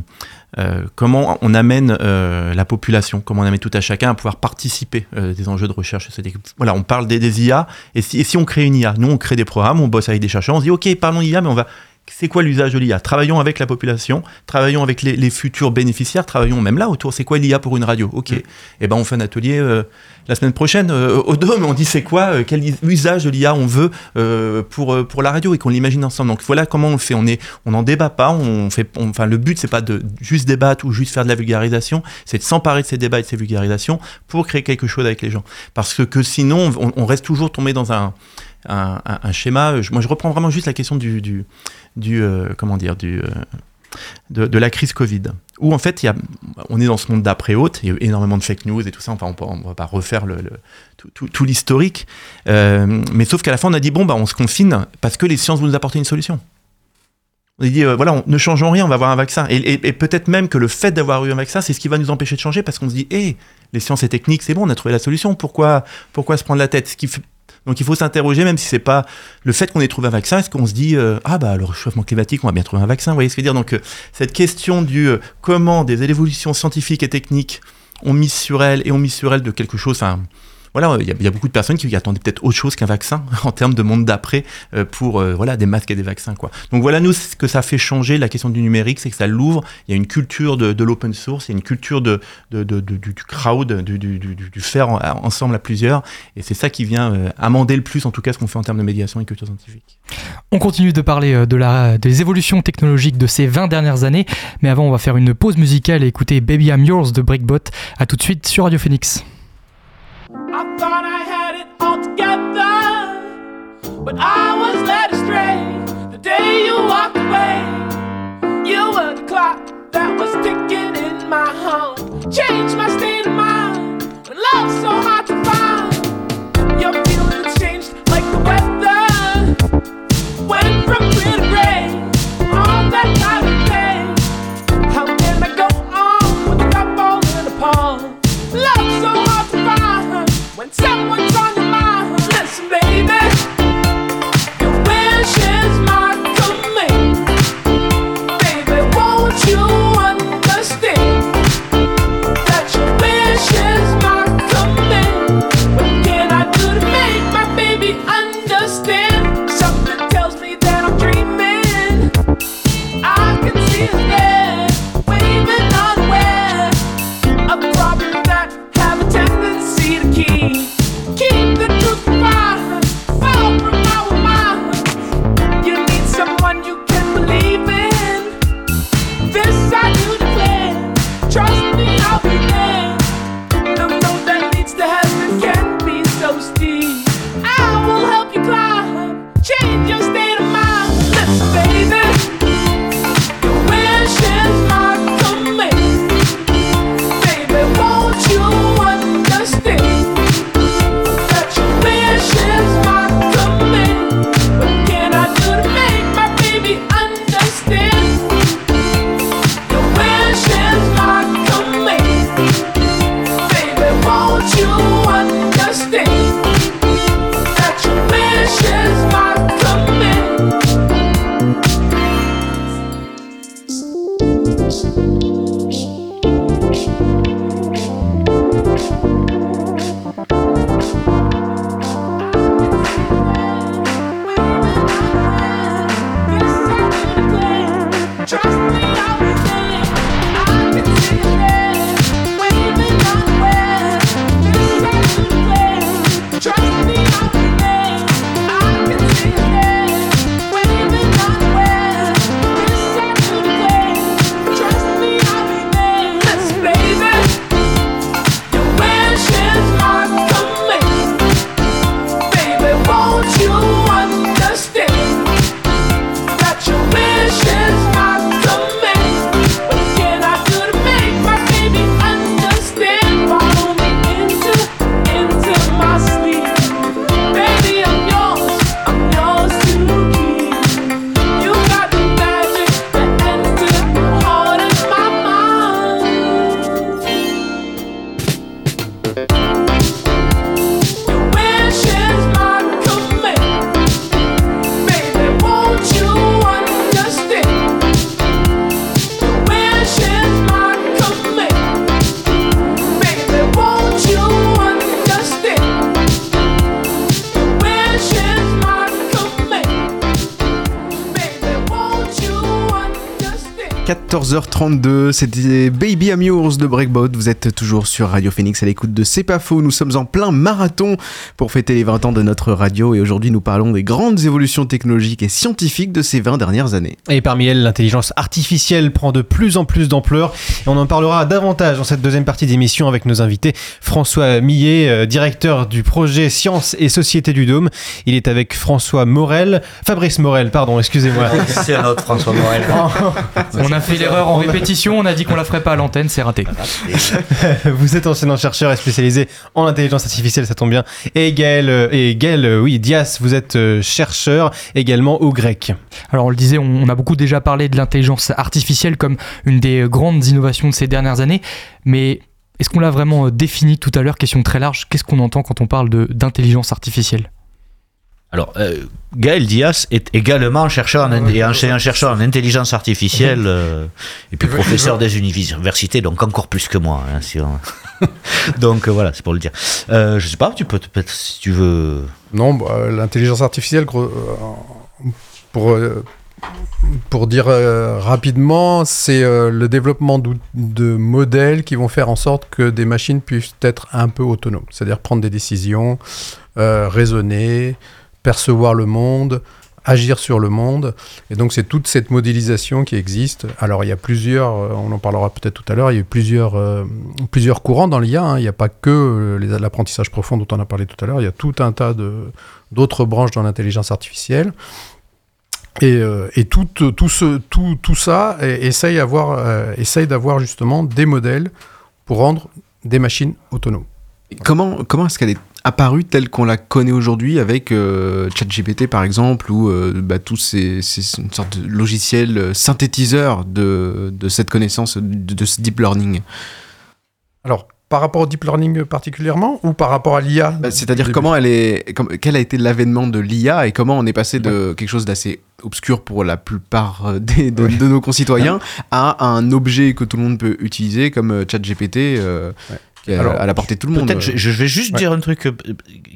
euh, comment on amène la population, comment on amène tout à chacun à pouvoir participer des enjeux de recherche. Voilà, on parle des, IA, et si, et si, on crée une IA, nous on crée des programmes, on bosse avec des chercheurs, on se dit ok, parlons d'IA, mais on va c'est quoi l'usage de l'IA Travaillons avec la population, travaillons avec les, les, futurs bénéficiaires, travaillons même là autour. C'est quoi l'IA pour une radio? Ok. Mm. Et eh ben on fait un atelier euh, la semaine prochaine euh, au Dôme. On dit c'est quoi euh, Quel usage de l'IA on veut pour pour la radio et qu'on l'imagine ensemble. Donc voilà comment on le fait. On est on n'en débat pas. On fait. On, enfin le but c'est pas de juste débattre ou juste faire de la vulgarisation. C'est de s'emparer de ces débats et de ces vulgarisations pour créer quelque chose avec les gens. Parce que, que sinon on, on reste toujours tombé dans un un, schéma. Moi, je reprends vraiment juste la question du, euh, comment dire, du, euh, de, la crise Covid, où en fait, y a, on est dans ce monde d'après haute, il y a eu énormément de fake news et tout ça. Enfin, on ne va pas refaire tout, l'historique, euh, mais sauf qu'à la fin, on a dit bon, bah, on se confine parce que les sciences vont nous apporter une solution. On a dit, euh, voilà, on, ne changeons rien, on va avoir un vaccin. Et, peut-être même que le fait d'avoir eu un vaccin, c'est ce qui va nous empêcher de changer parce qu'on se dit, hé, hey, les sciences et techniques, c'est bon, on a trouvé la solution. Pourquoi, pourquoi se prendre la tête? Donc il faut s'interroger, même si c'est pas le fait qu'on ait trouvé un vaccin, est-ce qu'on se dit euh, ah bah le réchauffement climatique, on va bien trouver un vaccin, vous voyez ce que je veux dire? Donc euh, cette question du euh, comment des évolutions scientifiques et techniques ont mis sur elle et ont mis sur elle de quelque chose, enfin voilà, il y, a beaucoup de personnes qui attendaient peut-être autre chose qu'un vaccin en termes de monde d'après euh, pour euh, voilà des masques et des vaccins quoi. Donc voilà nous ce que ça fait changer la question du numérique, c'est que ça l'ouvre. Il y a une culture de, l'open source, il y a une culture de, de, de du, crowd, du, du, du faire en, ensemble à plusieurs, et c'est ça qui vient euh, amender le plus en tout cas ce qu'on fait en termes de médiation et culture scientifique. On continue de parler de la, des évolutions technologiques de ces 20 dernières années, mais avant on va faire une pause musicale et écouter Baby I'm Yours de Breakbot. À tout de suite sur Radio Phoenix. Thought I had it all together, but I was led astray the day you walked away. You were the clock that was ticking in my heart, changed my state of mind. When love's so hard to find, your someone's on your mind. Listen, baby, 14h32, c'était Baby Amours de Breakbot. Vous êtes toujours sur Radio Phoenix à l'écoute de C'est pas faux. Nous sommes en plein marathon pour fêter les 20 ans de notre radio et aujourd'hui nous parlons des grandes évolutions technologiques et scientifiques de ces 20 dernières années. Et parmi elles, l'intelligence artificielle prend de plus en plus d'ampleur et on en parlera davantage dans cette deuxième partie d'émission avec nos invités. François Millet, euh, directeur du projet Sciences et Société du Dôme. Il est avec François Morel, Fabrice Morel, pardon, excusez-moi. C'est un autre François Morel. On a fait l'erreur en répétition, on a dit qu'on la ferait pas à l'antenne, c'est raté. vous êtes enseignant-chercheur et spécialisé en intelligence artificielle, ça tombe bien. Et Gaël, euh, et Gaël euh, oui, Dias, vous êtes euh, chercheur également au grec. Alors on le disait, on, a beaucoup déjà parlé de l'intelligence artificielle comme une des grandes innovations de ces dernières années, mais est-ce qu'on l'a vraiment défini tout à l'heure? Question très large, qu'est-ce qu'on entend quand on parle de- d'intelligence artificielle? Alors, euh, Gaël Dias est également chercheur en, et enseignant chercheur en intelligence artificielle euh, et puis professeur des universités, donc encore plus que moi. hein, si on- donc euh, voilà, c'est pour le dire. Euh, je sais pas, tu peux peut-être si tu veux. Non, bah, l'intelligence artificielle, pour, pour dire euh, rapidement, c'est euh, le développement de modèles qui vont faire en sorte que des machines puissent être un peu autonomes, c'est-à-dire prendre des décisions, euh, raisonner, percevoir le monde, agir sur le monde. Et donc c'est toute cette modélisation qui existe. Alors il y a plusieurs, euh, on en parlera peut-être tout à l'heure, il y a eu plusieurs, euh, plusieurs courants dans l'IA. hein. Il n'y a pas que euh, l'apprentissage profond dont on a parlé tout à l'heure, il y a tout un tas d'autres branches dans l'intelligence artificielle. Et, tout, tout, ce, tout, tout ça essaye d'avoir justement des modèles pour rendre des machines autonomes. Comment, comment est-ce qu'elle est apparue telle qu'on la connaît aujourd'hui avec euh, ChatGPT par exemple ou euh, bah, tous ces, ces- une sorte de logiciel euh, synthétiseur de, de cette connaissance, de, de ce deep learning. Alors, par rapport au deep learning particulièrement ou par rapport à l'IA Bah, C'est-à-dire comment elle est, comme- quel a été l'avènement de l'IA et comment on est passé de quelque chose d'assez obscur pour la plupart des- de, de nos concitoyens à un objet que tout le monde peut utiliser comme ChatGPT euh, est à- Alors, à la portée de tout le monde. Peut-être, je, je vais juste Ouais. dire un truc euh,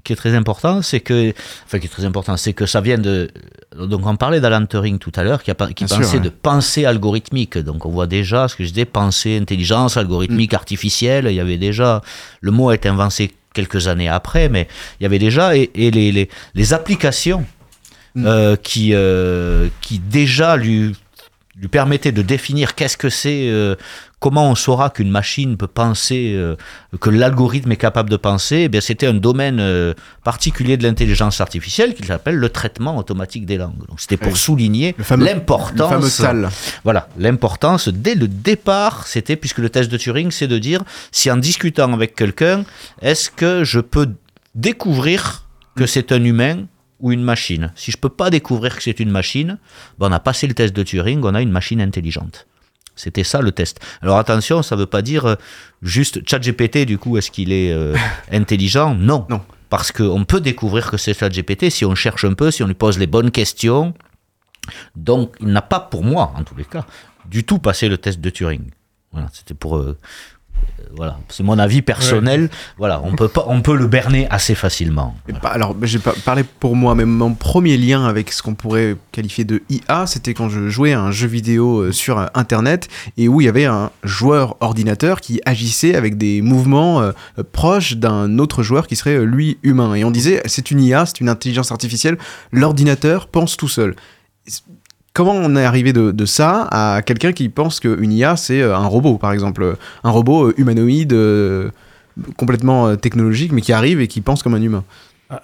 qui est très important, c'est que, enfin, qui est très important, c'est que ça vient de. Donc, on parlait d'Alan Turing tout à l'heure, qui, a, qui Bien pensait sûr, ouais. de pensée algorithmique. Donc, on voit déjà ce que je disais, pensée, intelligence, algorithmique, Mm. artificielle. Il y avait déjà. Le mot a été inventé quelques années après, mais il y avait déjà. Et, et les, les, les applications Mm. euh, qui, euh, qui déjà lui lui permettait de définir qu'est-ce que c'est, euh, comment on saura qu'une machine peut penser, euh, que l'algorithme est capable de penser, eh bien c'était un domaine euh, particulier de l'intelligence artificielle qu'il s'appelle le traitement automatique des langues. Donc c'était pour Oui. souligner Le fameux- l'importance. le fameux TAL. Voilà, l'importance dès le départ, c'était puisque le test de Turing, c'est de dire si en discutant avec quelqu'un, est-ce que je peux découvrir que c'est un humain ou une machine? Si je peux pas découvrir que c'est une machine, ben on a passé le test de Turing, on a une machine intelligente. C'était ça le test. Alors attention, ça veut pas dire euh, juste ChatGPT, du coup, est-ce qu'il est, euh, intelligent? Non. Non. Parce qu'on peut découvrir que c'est ChatGPT si on cherche un peu, si on lui pose les bonnes questions. Donc, il n'a pas, pour moi, en tous les cas, du tout passé le test de Turing. Voilà, c'était pour. euh, voilà, c'est mon avis personnel. Voilà, on peut pas, on peut le berner assez facilement. Et pas- alors, j'ai pas parlé pour moi, mais mon premier lien avec ce qu'on pourrait qualifier de IA, c'était quand je jouais à un jeu vidéo euh, sur euh, Internet et où il y avait un joueur ordinateur qui agissait avec des mouvements euh, euh, proches d'un autre joueur qui serait euh, lui humain. Et on disait, c'est une IA, c'est une intelligence artificielle, l'ordinateur pense tout seul. Comment on est arrivé de, ça à quelqu'un qui pense qu'une IA, c'est euh, un robot, par exemple, un robot euh, humanoïde euh, complètement euh, technologique, mais qui arrive et qui pense comme un humain?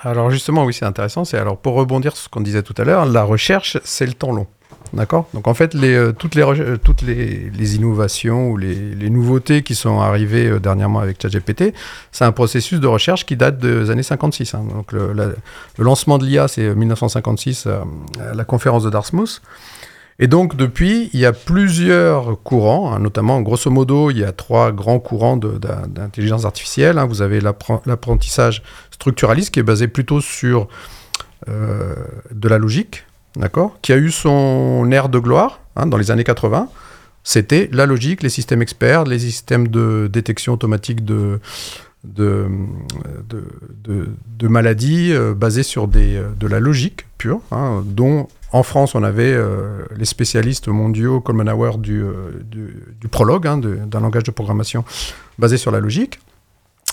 Alors justement, oui, c'est intéressant. C'est alors pour rebondir sur ce qu'on disait tout à l'heure, la recherche, c'est le temps long. D'accord? Donc en fait, euh, toutes, euh, les, innovations ou les, nouveautés qui sont arrivées euh, dernièrement avec ChatGPT, c'est un processus de recherche qui date des années 56. hein. Donc le, la- le lancement de l'IA, c'est 1956 euh, à la conférence de Dartmouth. Et donc, depuis, il y a plusieurs courants, hein, notamment, grosso modo, il y a trois grands courants d'intelligence artificielle. hein. Vous avez l'appren- l'apprentissage structuraliste, qui est basé plutôt sur de la logique, d'accord Qui a eu son ère de gloire hein, dans les années 80. C'était la logique, les systèmes experts, les systèmes de détection automatique de, maladies euh, basées sur euh, de la logique pure, hein, dont en France on avait euh, les spécialistes mondiaux Coleman Howard du, euh, du, du prologue, hein, d'un langage de programmation basé sur la logique.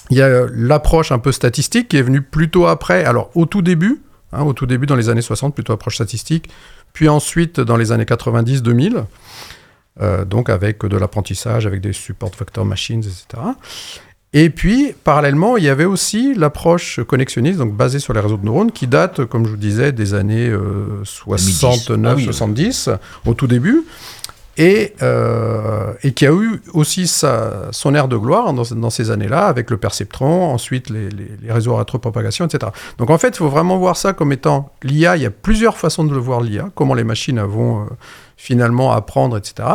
Il y a l'approche un peu statistique qui est venue plutôt après, alors au tout début, hein, au tout début dans les années 60, plutôt approche statistique, puis ensuite dans les années 90-2000, euh, donc avec de l'apprentissage, avec des support vector machines, etc. Et puis, parallèlement, il y avait aussi l'approche connexionniste, donc basée sur les réseaux de neurones, qui date, comme je vous disais, des années euh, 69, Ah oui, 70, au tout début, et, euh, et qui a eu aussi son ère de gloire dans, dans ces années-là, avec le perceptron, ensuite les, réseaux à rétropropagation, etc. Donc en fait, il faut vraiment voir ça comme étant l'IA. Il y a plusieurs façons de le voir l'IA, comment les machines vont euh, finalement apprendre, etc.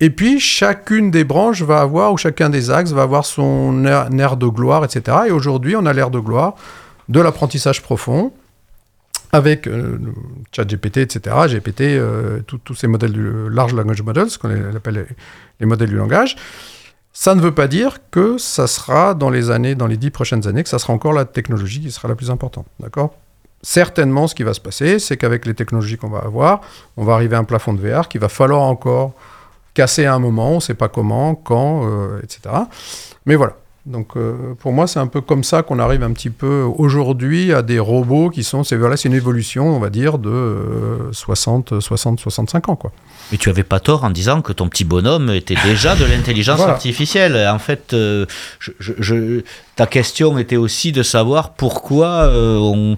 Et puis, chacune des branches va avoir, ou chacun des axes va avoir son aire, aire de gloire, etc. Et aujourd'hui, on a l'ère de gloire de l'apprentissage profond, avec euh, ChatGPT, etc., GPT, euh, tous ces modèles du large language models, ce qu'on appelle les, les modèles du langage. Ça ne veut pas dire que ça sera dans les années, dans les dix prochaines années, que ça sera encore la technologie qui sera la plus importante, d'accord? Certainement, ce qui va se passer, c'est qu'avec les technologies qu'on va avoir, on va arriver à un plafond de VR qu'il va falloir encore casser à un moment, on ne sait pas comment, quand, euh, etc. Mais voilà. Donc euh, pour moi, c'est un peu comme ça qu'on arrive un petit peu aujourd'hui à des robots qui sont, c'est voilà, une évolution, on va dire, de euh, 60, 60, 65 ans, quoi. Mais tu avais pas tort en disant que ton petit bonhomme était déjà de l'intelligence Voilà. artificielle. En fait, euh, je, je- je- ta question était aussi de savoir pourquoi euh, on,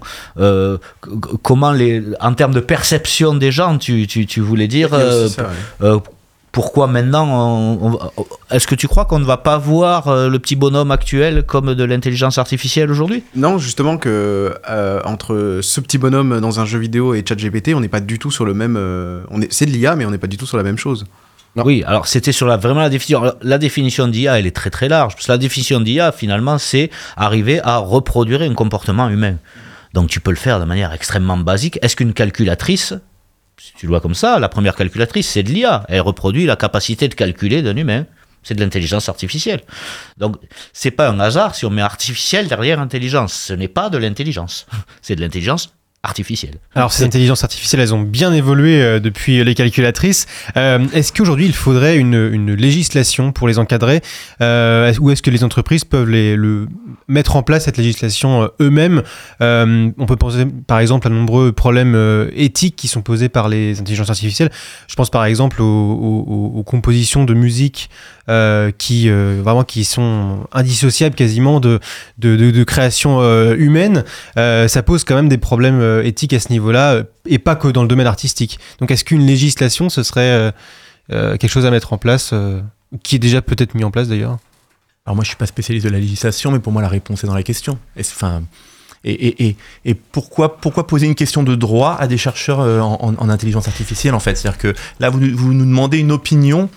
comment les, en termes de perception des gens, tu, tu, tu voulais dire. Ça. Pourquoi maintenant on- on- Est-ce que tu crois qu'on ne va pas voir euh, le petit bonhomme actuel comme de l'intelligence artificielle aujourd'hui? Non, justement que euh, entre ce petit bonhomme dans un jeu vidéo et ChatGPT, on n'est pas du tout sur le même. euh, on est, c'est de l'IA, mais on n'est pas du tout sur la même chose. Oui, alors c'était sur la, vraiment la définition. La définition d'IA, elle est très très large. Parce que la définition d'IA, finalement, c'est arriver à reproduire un comportement humain. Donc tu peux le faire de manière extrêmement basique. Est-ce qu'une calculatrice, si tu le vois comme ça, la première calculatrice, c'est de l'IA. Elle reproduit la capacité de calculer d'un humain. C'est de l'intelligence artificielle. Donc, c'est pas un hasard si on met artificiel derrière intelligence. Ce n'est pas de l'intelligence. C'est de l'intelligence artificielle. Alors ces intelligences artificielles, elles ont bien évolué euh, depuis les calculatrices. Euh, est-ce qu'aujourd'hui il faudrait une, une législation pour les encadrer euh, ou est-ce que les entreprises peuvent les, le, mettre en place cette législation eux-mêmes? On peut penser par exemple à nombreux problèmes éthiques qui sont posés par les intelligences artificielles. Je pense par exemple aux, aux- aux- aux compositions de musique qui vraiment qui sont indissociables quasiment de, de, de- de création humaine. Ça pose quand même des problèmes euh, éthiques à ce niveau-là, euh, et pas que dans le domaine artistique. Donc est-ce qu'une législation, ce serait euh, quelque chose à mettre en place, qui est déjà peut-être mis en place d'ailleurs? Alors moi, je suis pas spécialiste de la législation, mais pour moi, la réponse est dans la question. Enfin, et, et, pourquoi, pourquoi poser une question de droit à des chercheurs en, en- en intelligence artificielle, en fait? C'est-à-dire que là, vous nous demandez une opinion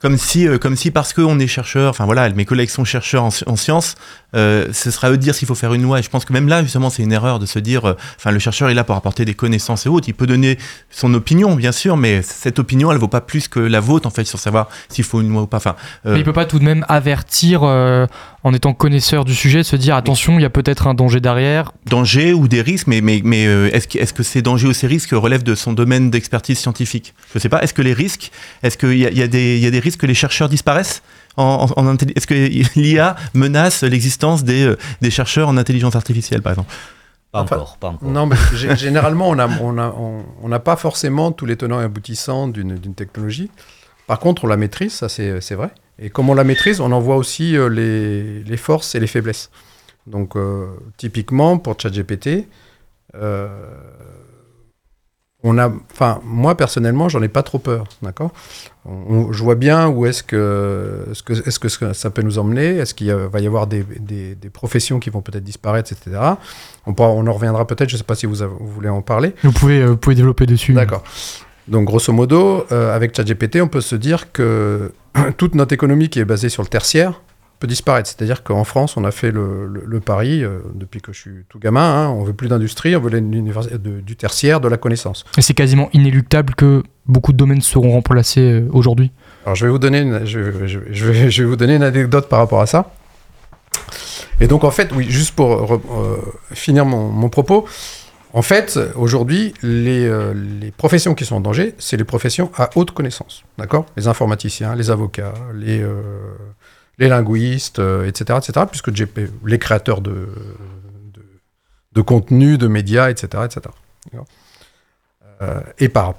comme si, euh, comme si parce qu'on est chercheur, enfin voilà, mes collègues sont chercheurs en, en sciences, euh, ce sera eux de dire s'il faut faire une loi. Et je pense que même là, justement, c'est une erreur de se dire, euh, enfin, le chercheur est là pour apporter des connaissances et autres. Il peut donner son opinion, bien sûr, mais cette opinion, elle vaut pas plus que la vôtre, en fait, sur savoir s'il faut une loi ou pas. Enfin, euh, Mais il peut pas tout de même avertir, euh, en étant connaisseur du sujet, se dire attention, il y a peut-être un danger derrière. danger ou des risques, mais, mais, mais euh, est-ce que, est-ce que ces dangers ou ces risques relèvent de son domaine d'expertise scientifique? Je ne sais pas. Est-ce que les risques, est-ce qu'il y a, il y, a des- il y a des risques que les chercheurs disparaissent en, en- en intelli- Est-ce que l'IA menace l'existence des, euh, des chercheurs en intelligence artificielle, par exemple? Pas Enfin, encore, pas encore. Non, mais gé- généralement, on n'a on a, on, on n'a pas forcément tous les tenants et aboutissants d'une technologie. Par contre, on la maîtrise, ça c'est c'est vrai. Et comme on la maîtrise, on en voit aussi euh, les, les forces et les faiblesses. Donc, euh, typiquement, pour ChatGPT, euh, on a, enfin, moi personnellement, j'en ai pas trop peur, d'accord? Je vois bien où est-ce que, est-ce que, est-ce que ça peut nous emmener. Est-ce qu'il va y avoir des, des- des professions qui vont peut-être disparaître, etc. On, pourra- on en reviendra peut-être. Je ne sais pas si vous, avez- vous voulez en parler. Vous pouvez, euh, vous pouvez développer dessus. D'accord. Donc, grosso modo, euh, avec ChatGPT, on peut se dire que toute notre économie qui est basée sur le tertiaire peut disparaître. C'est-à-dire qu'en France, on a fait le, le- le pari, euh, depuis que je suis tout gamin, hein, on veut plus d'industrie, on veut de- du tertiaire, de la connaissance. Et c'est quasiment inéluctable que beaucoup de domaines seront remplacés euh, aujourd'hui. Alors, je vais vous donner une, je, je- je vais, je vais vous donner une anecdote par rapport à ça. Et donc en fait, oui, juste pour euh, finir mon, mon propos, en fait, aujourd'hui, les, euh, les professions qui sont en danger, c'est les professions à haute connaissance, d'accord? Les informaticiens, les avocats, les, euh, linguistes, euh, etc., etc., puisque les créateurs de, de, contenu, de médias, etc., etc. et par,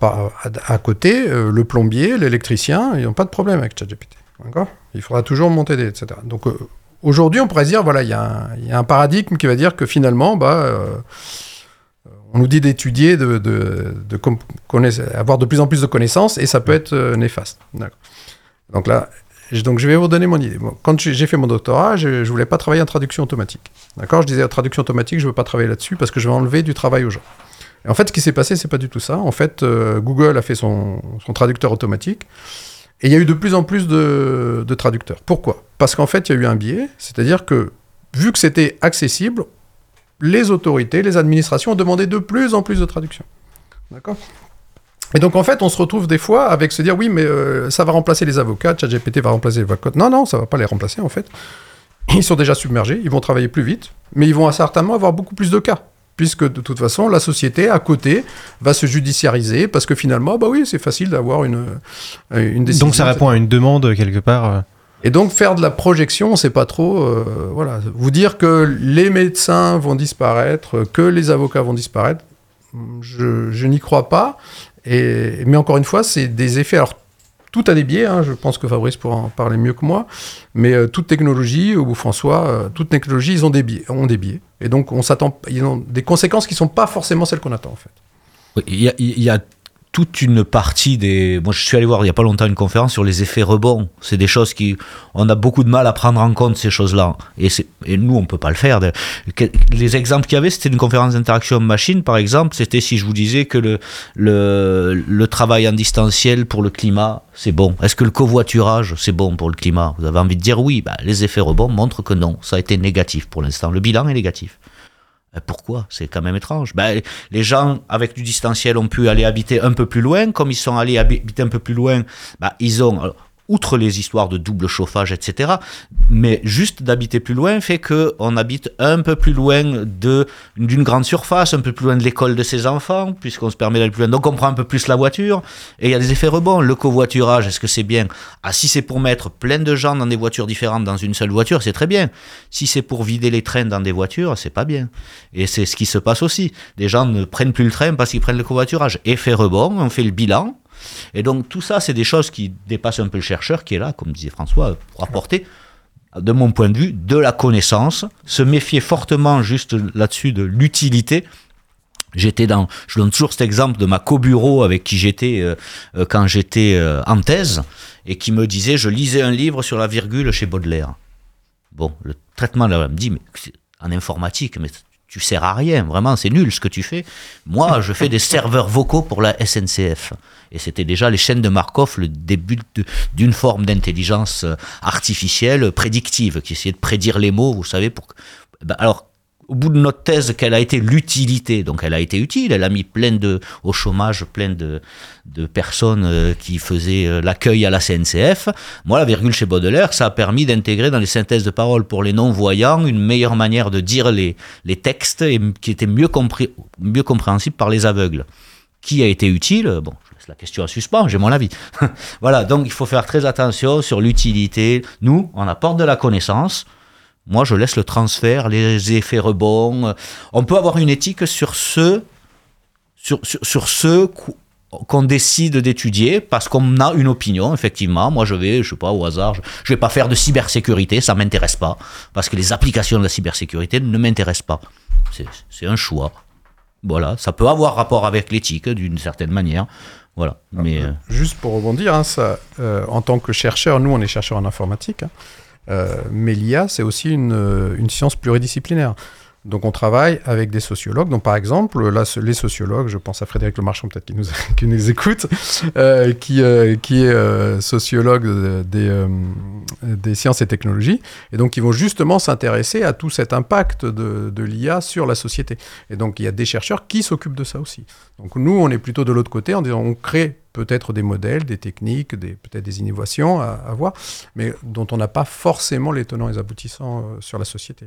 à, côté, le plombier, l'électricien, ils n'ont pas de problème avec ChatGPT, d'accord? Il faudra toujours monter des, etc. Donc aujourd'hui, on pourrait dire, voilà, il y, a un- il y a un paradigme qui va dire que finalement, bah, on nous dit d'étudier, de, de, de com- connaiss- avoir de plus en plus de connaissances, et ça peut être euh, néfaste. Donc là, je- donc je vais vous donner mon idée. Bon, quand j'ai fait mon doctorat, je ne voulais pas travailler en traduction automatique. D'accord? Je disais, traduction automatique, je ne veux pas travailler là-dessus parce que je vais enlever du travail aux gens. Et en fait, ce qui s'est passé, c'est pas du tout ça. En fait, euh, Google a fait son, son traducteur automatique. Et il y a eu de plus en plus de, de traducteurs. Pourquoi? Parce qu'en fait, il y a eu un biais, c'est-à-dire que vu que c'était accessible, les autorités, les administrations ont demandé de plus en plus de traduction. D'accord? Et donc, en fait, on se retrouve des fois avec se dire oui, mais euh, ça va remplacer les avocats, ChatGPT va remplacer les avocats. Non, non, ça va pas les remplacer, en fait. Ils sont déjà submergés, ils vont travailler plus vite, mais ils vont certainement avoir beaucoup plus de cas. Puisque de toute façon, la société à côté va se judiciariser parce que finalement, bah oui, c'est facile d'avoir une, euh, une décision. Donc ça répond à une demande quelque part. Et donc faire de la projection, c'est pas trop, euh, voilà, vous dire que les médecins vont disparaître, que les avocats vont disparaître, je, n'y crois pas. Et, mais encore une fois, c'est des effets. Alors tout a des biais, hein, je pense que Fabrice pourra en parler mieux que moi, mais euh, toute technologie, ou François, euh, toute technologie, ils ont des biais, ont des biais. Et donc on s'attend, ils ont des conséquences qui sont pas forcément celles qu'on attend en fait. Il y a toute une partie des. Moi, je suis allé voir il n'y a pas longtemps une conférence sur les effets rebonds. C'est des choses qui. On a beaucoup de mal à prendre en compte ces choses-là. Et, nous, on ne peut pas le faire. Les exemples qu'il y avait, c'était une conférence d'interaction machine, par exemple. C'était si je vous disais que le travail en distanciel pour le climat, c'est bon. Est-ce que le covoiturage, c'est bon pour le climat? Vous avez envie de dire oui? Bah, les effets rebonds montrent que non. Ça a été négatif pour l'instant. Le bilan est négatif. Euh, Pourquoi? C'est quand même étrange. Ben, les gens avec du distanciel ont pu aller habiter un peu plus loin. Comme ils sont allés habi- habiter un peu plus loin, ben, ils ont, outre les histoires de double chauffage, etc., mais juste d'habiter plus loin fait qu'on habite un peu plus loin d'une grande surface, un peu plus loin de l'école de ses enfants, puisqu'on se permet d'aller plus loin. Donc on prend un peu plus la voiture, et il y a des effets rebonds. Le covoiturage, est-ce que c'est bien? Ah, si c'est pour mettre plein de gens dans des voitures différentes dans une seule voiture, c'est très bien. Si c'est pour vider les trains dans des voitures, c'est pas bien. Et c'est ce qui se passe aussi. Des gens ne prennent plus le train parce qu'ils prennent le covoiturage. Effet rebond, on fait le bilan. Et donc tout ça, c'est des choses qui dépassent un peu le chercheur qui est là, comme disait François, pour apporter, de mon point de vue, de la connaissance, se méfier fortement juste là-dessus de l'utilité. J'étais dans, je donne toujours cet exemple de ma co-bureau avec qui j'étais euh, euh, quand j'étais euh, en thèse et qui me disait, je lisais un livre sur la virgule chez Baudelaire. Bon, le traitement là, me dit, mais en informatique, mais tu sers à rien, vraiment, c'est nul ce que tu fais. Moi, je fais des serveurs vocaux pour la SNCF. Et c'était déjà les chaînes de Markov, le début d'une forme d'intelligence euh, artificielle prédictive, qui essayait de prédire les mots, vous savez, pour ben, alors, au bout de notre thèse, quelle a été l'utilité Donc, elle a été utile. Elle a mis plein de, au chômage, plein de, de personnes euh, qui faisaient euh, l'accueil à la CNCF. Moi, la virgule chez Baudelaire, ça a permis d'intégrer dans les synthèses de paroles pour les non-voyants une meilleure manière de dire les, les textes et qui était mieux, compris, mieux compréhensible par les aveugles. Qui a été utile? Bon, je laisse la question en suspens, j'ai mon avis. voilà, donc il faut faire très attention sur l'utilité. Nous, on apporte de la connaissance. Moi, je laisse le transfert, les effets rebonds. On peut avoir une éthique sur ce, sur, sur, sur ce qu'o- qu'on décide d'étudier parce qu'on a une opinion, effectivement. Moi, je vais, je sais pas, au hasard, je, je vais pas faire de cybersécurité, ça m'intéresse pas parce que les applications de la cybersécurité ne m'intéressent pas. C'est un choix. Voilà, ça peut avoir rapport avec l'éthique d'une certaine manière. Voilà, mais euh, Juste pour rebondir, hein, ça, euh, en tant que chercheur, nous on est chercheurs en informatique, hein, euh, mais l'IA c'est aussi une, euh, une science pluridisciplinaire. Donc on travaille avec des sociologues. Donc par exemple, là, les sociologues, je pense à Frédéric Le Marchand peut-être qui nous, qui nous écoute, euh, qui, euh, qui est euh, sociologue des, euh, des sciences et technologies, et donc ils vont justement s'intéresser à tout cet impact de, de l'IA sur la société. Et donc il y a des chercheurs qui s'occupent de ça aussi. Donc nous, on est plutôt de l'autre côté en disant on crée peut-être des modèles, des techniques, des, peut-être des innovations à, à voir, mais dont on n'a pas forcément les tenants et les aboutissants euh, sur la société.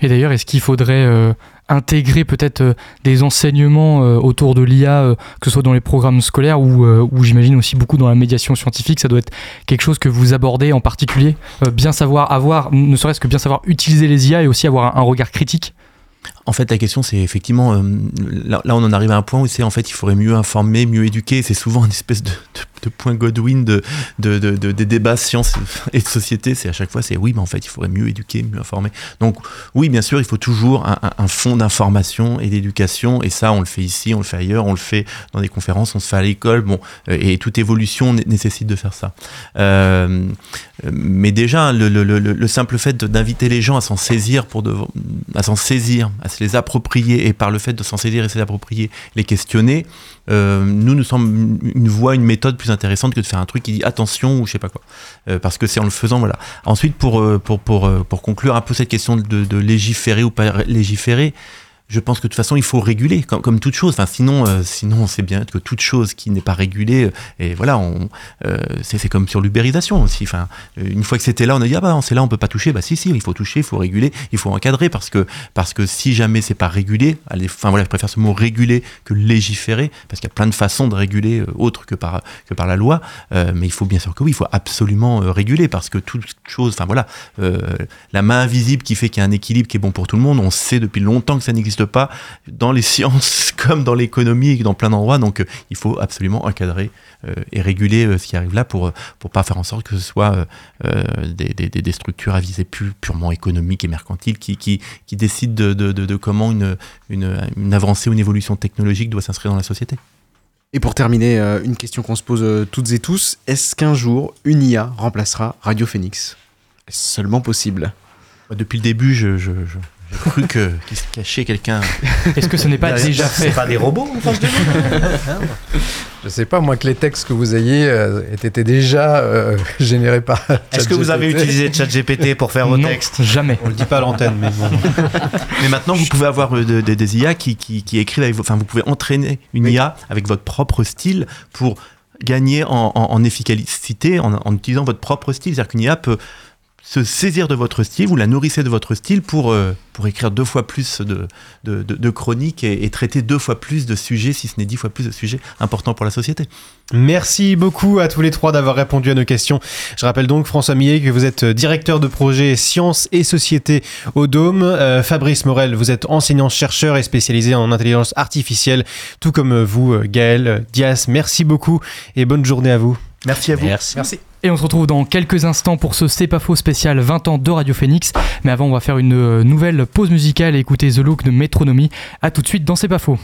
Et d'ailleurs, est-ce qu'il faudrait euh, intégrer peut-être euh, des enseignements euh, autour de l'IA, que ce soit dans les programmes scolaires ou, j'imagine aussi beaucoup dans la médiation scientifique Ça doit être quelque chose que vous abordez en particulier. Bien savoir avoir, ne serait-ce que bien savoir utiliser les IA et aussi avoir un regard critique? En fait, la question, c'est effectivement, euh, là, là, on en arrive à un point où c'est en fait, il faudrait mieux informer, mieux éduquer. C'est souvent une espèce de, point Godwin de, de, de, de- des débats sciences et de société. C'est à chaque fois, c'est oui, mais en fait, il faudrait mieux éduquer, mieux informer. Donc, oui, bien sûr, il faut toujours un, un, un fond d'information et d'éducation. Et ça, on le fait ici, on le fait ailleurs, on le fait dans des conférences, on se fait à l'école. Bon, euh, et toute évolution né- nécessite de faire ça. Euh, mais déjà, le, le, le, le simple fait d'inviter les gens à s'en saisir, pour de, à s'en saisir, les approprier, et par le fait de s'en saisir et se les approprier, les questionner, euh, nous, nous semble une voie, une méthode plus intéressante que de faire un truc qui dit attention ou je sais pas quoi. Euh, parce que c'est en le faisant, voilà. Ensuite, pour, euh, pour, pour, pour conclure un peu cette question de légiférer ou pas légiférer, je pense que de toute façon, il faut réguler, comme, comme toute chose. Enfin, sinon, euh, sinon, on sait bien que toute chose qui n'est pas régulée, euh, et voilà, on, euh, c'est comme sur l'ubérisation aussi. Enfin, euh, une fois que c'était là, on a dit ah bah c'est là, on peut pas toucher. Bah si, si, il faut toucher, il faut réguler, il faut encadrer parce que parce que si jamais c'est pas régulé, allez, enfin voilà, je préfère ce mot réguler que légiférer parce qu'il y a plein de façons de réguler euh, autres que par que par la loi. Mais il faut bien sûr que oui, il faut absolument réguler parce que toute chose, enfin voilà, la main invisible qui fait qu'il y a un équilibre qui est bon pour tout le monde, on sait depuis longtemps que ça n'existe pas dans les sciences comme dans l'économie et dans plein d'endroits. Donc euh, il faut absolument encadrer euh, et réguler euh, ce qui arrive là pour pour pas faire en sorte que ce soit des, des, des- structures à visée plus purement économique et mercantile qui, qui, qui décident de, de, de, de comment une, une, une avancée ou une évolution technologique doit s'inscrire dans la société. Et pour terminer, une question qu'on se pose toutes et tous est-ce qu'un jour une IA remplacera Radio Phoenix? Seulement possible? Depuis le début, je, je, je- j'ai cru que qu'il se cachait quelqu'un. Est-ce que ce n'est pas déjà fait C'est pas des robots en face de nous Je sais pas, moi, que les textes que vous ayez euh, aient été déjà euh, générés par. Est-ce que vous avez ChatGPT? utilisé ChatGPT pour faire vos Non, textes jamais. On le dit pas à l'antenne, mais bon. Mais maintenant, vous pouvez avoir euh, de- de- des IA qui, qui, qui écrivent avec vos- Enfin, vous pouvez entraîner une IA avec votre propre style pour gagner en, en- en efficacité en, en utilisant votre propre style. C'est-à-dire qu'une IA peut se saisir de votre style, vous la nourrissez de votre style pour, euh, pour écrire deux fois plus de, de, de- de chroniques et, et traiter deux fois plus de sujets, si ce n'est dix fois plus de sujets importants pour la société. Merci beaucoup à tous les trois d'avoir répondu à nos questions. Je rappelle donc, François Millet, que vous êtes directeur de projet Sciences et Société au Dôme. Euh, Fabrice Morel, vous êtes enseignant-chercheur et spécialisé en intelligence artificielle, tout comme vous, euh, Gaël Dias. Merci beaucoup et bonne journée à vous. Merci à vous. Merci. Merci. Et on se retrouve dans quelques instants pour ce C'est spécial 20 ans de Radio Phoenix. Mais avant, on va faire une euh, nouvelle pause musicale et écouter The Look de Métronomie. A tout de suite dans C'est.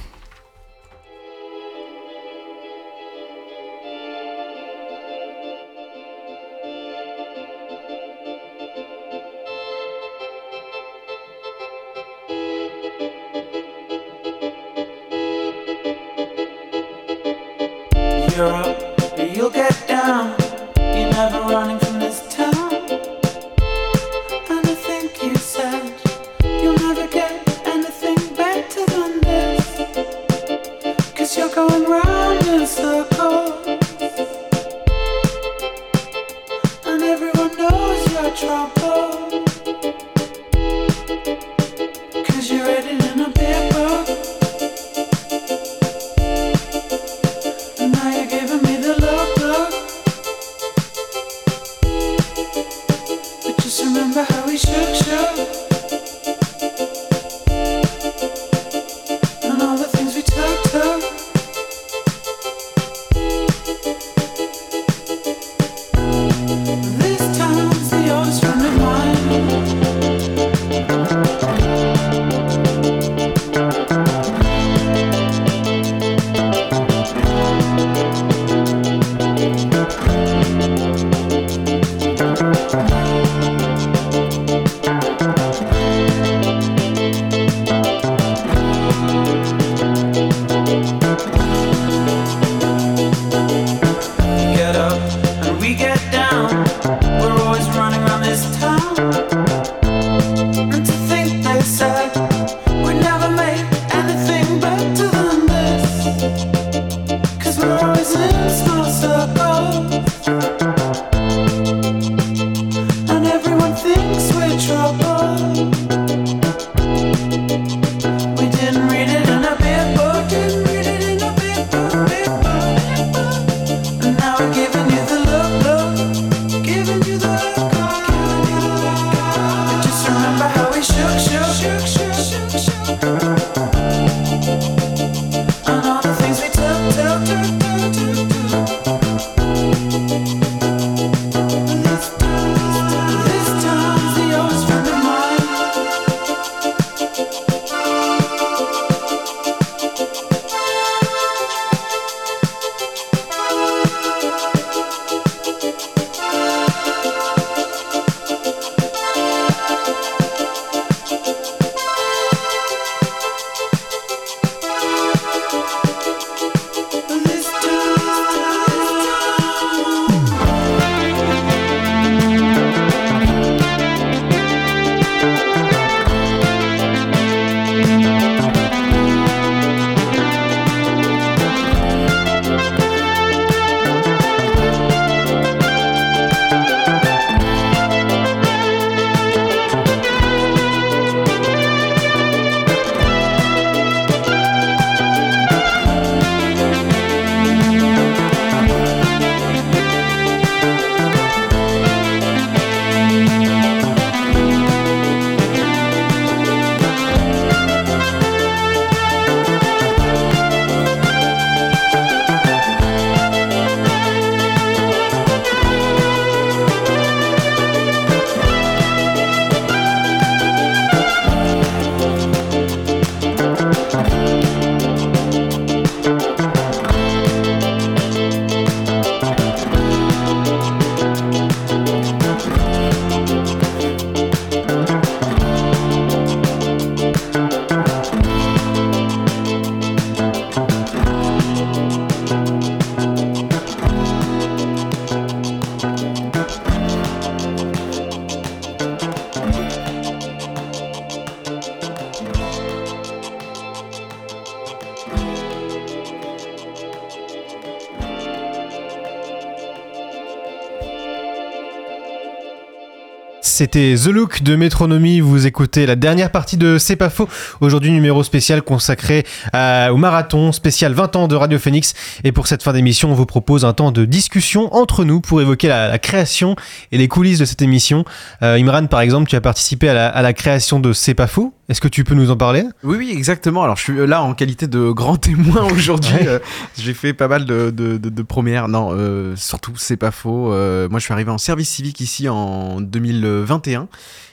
C'était The Look de Métronomie. Vous écoutez la dernière partie de C'est pas faux. Aujourd'hui, numéro spécial consacré au marathon spécial 20 ans de Radio Phoenix. Et pour cette fin d'émission, on vous propose un temps de discussion entre nous pour évoquer la, création et les coulisses de cette émission. Euh, Imran, par exemple, tu as participé à la, à la création de C'est pas faux. Est-ce que tu peux nous en parler? Oui, oui, exactement. Alors, je suis là en qualité de grand témoin aujourd'hui. Ouais. Euh, J'ai fait pas mal de, de, de- de premières. Non, euh, surtout, c'est pas faux. Euh, moi, je suis arrivé en service civique ici en 2021.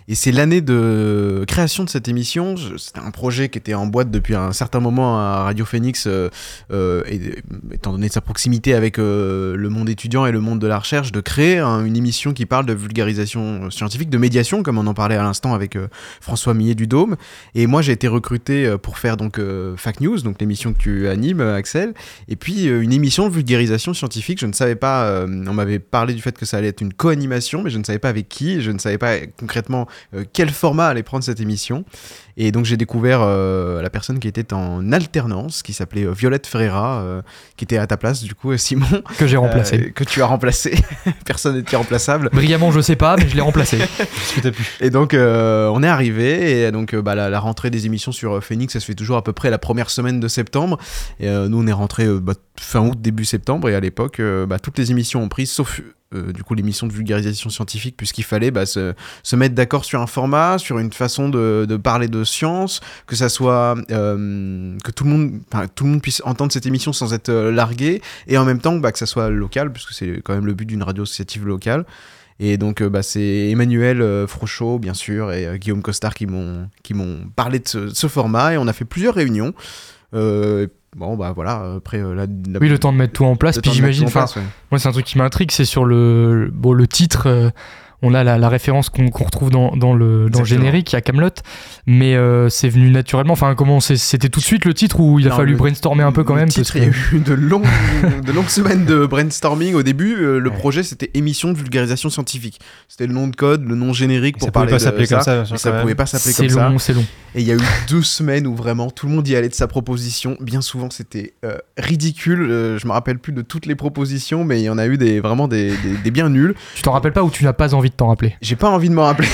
Et c'est l'année de création de cette émission. C'était un projet qui était en boîte depuis un certain moment à Radio Phoenix, euh, euh, et, étant donné sa proximité avec euh, le monde étudiant et le monde de la recherche, de créer un- une émission qui parle de vulgarisation scientifique, de médiation, comme on en parlait à l'instant avec euh, François Millet du Dôme. Et moi, j'ai été recruté euh, pour faire donc Fact News, donc l'émission que tu animes, Axel, et puis une émission de vulgarisation scientifique. Je ne savais pas, on m'avait parlé du fait que ça allait être une co-animation, mais je ne savais pas avec qui, je ne savais pas concrètement quel format allait prendre cette émission. Et donc j'ai découvert euh, la personne qui était en alternance, qui s'appelait euh, Violette Ferreira, euh, qui était à ta place du coup, euh, Simon. Que j'ai remplacé. Euh, que tu as remplacé. Personne n'était remplaçable. Brillamment, je sais pas, mais je l'ai remplacé. Et donc, euh, on est arrivé, et donc, euh, bah, la, la rentrée des émissions sur euh, Phoenix, ça se fait toujours à peu près la première semaine de septembre. Et euh, nous, on est rentré euh, bah, fin août, début septembre, et à l'époque, euh, bah, toutes les émissions ont pris, sauf euh, du coup l'émission de vulgarisation scientifique, puisqu'il fallait bah, se, mettre d'accord sur un format, sur une façon de, parler de science, que ça soit euh, que tout le monde, tout le monde puisse entendre cette émission sans être euh, largué, et en même temps bah, que ça soit local, puisque c'est quand même le but d'une radio associative locale. Et donc, bah, c'est Emmanuel euh, Frochot, bien sûr, et Guillaume Costard qui m'ont parlé de ce, format. Et on a fait plusieurs réunions. Bon, bah voilà, après euh, la, la- Oui, le temps de mettre tout en place. Puis j'imagine, ouais. moi c'est un truc qui m'intrigue, c'est sur le, bon, le titre. On a la, la référence qu'on retrouve dans, dans le, dans le Exactement. générique, à Camelot, mais euh, c'est venu naturellement. Enfin, comment c'est- c'était tout de suite le titre ou il a Non, fallu le- brainstormer un peu quand le même titre, parce il y a eu de longues, de longues semaines de brainstorming. Au début, euh, le projet c'était émission de vulgarisation scientifique. C'était le nom de code, le nom générique pour ça pouvait parler pas de s'appeler comme ça, ça pouvait pas s'appeler C'est comme ça. long, c'est long. Et il y a eu deux semaines où vraiment tout le monde y allait de sa proposition. Bien souvent, c'était euh, ridicule. Je me rappelle plus de toutes les propositions, mais il y en a eu des vraiment des, des- des bien nuls. Tu t'en rappelles pas ou tu n'as pas envie de J'ai pas envie de m'en rappeler.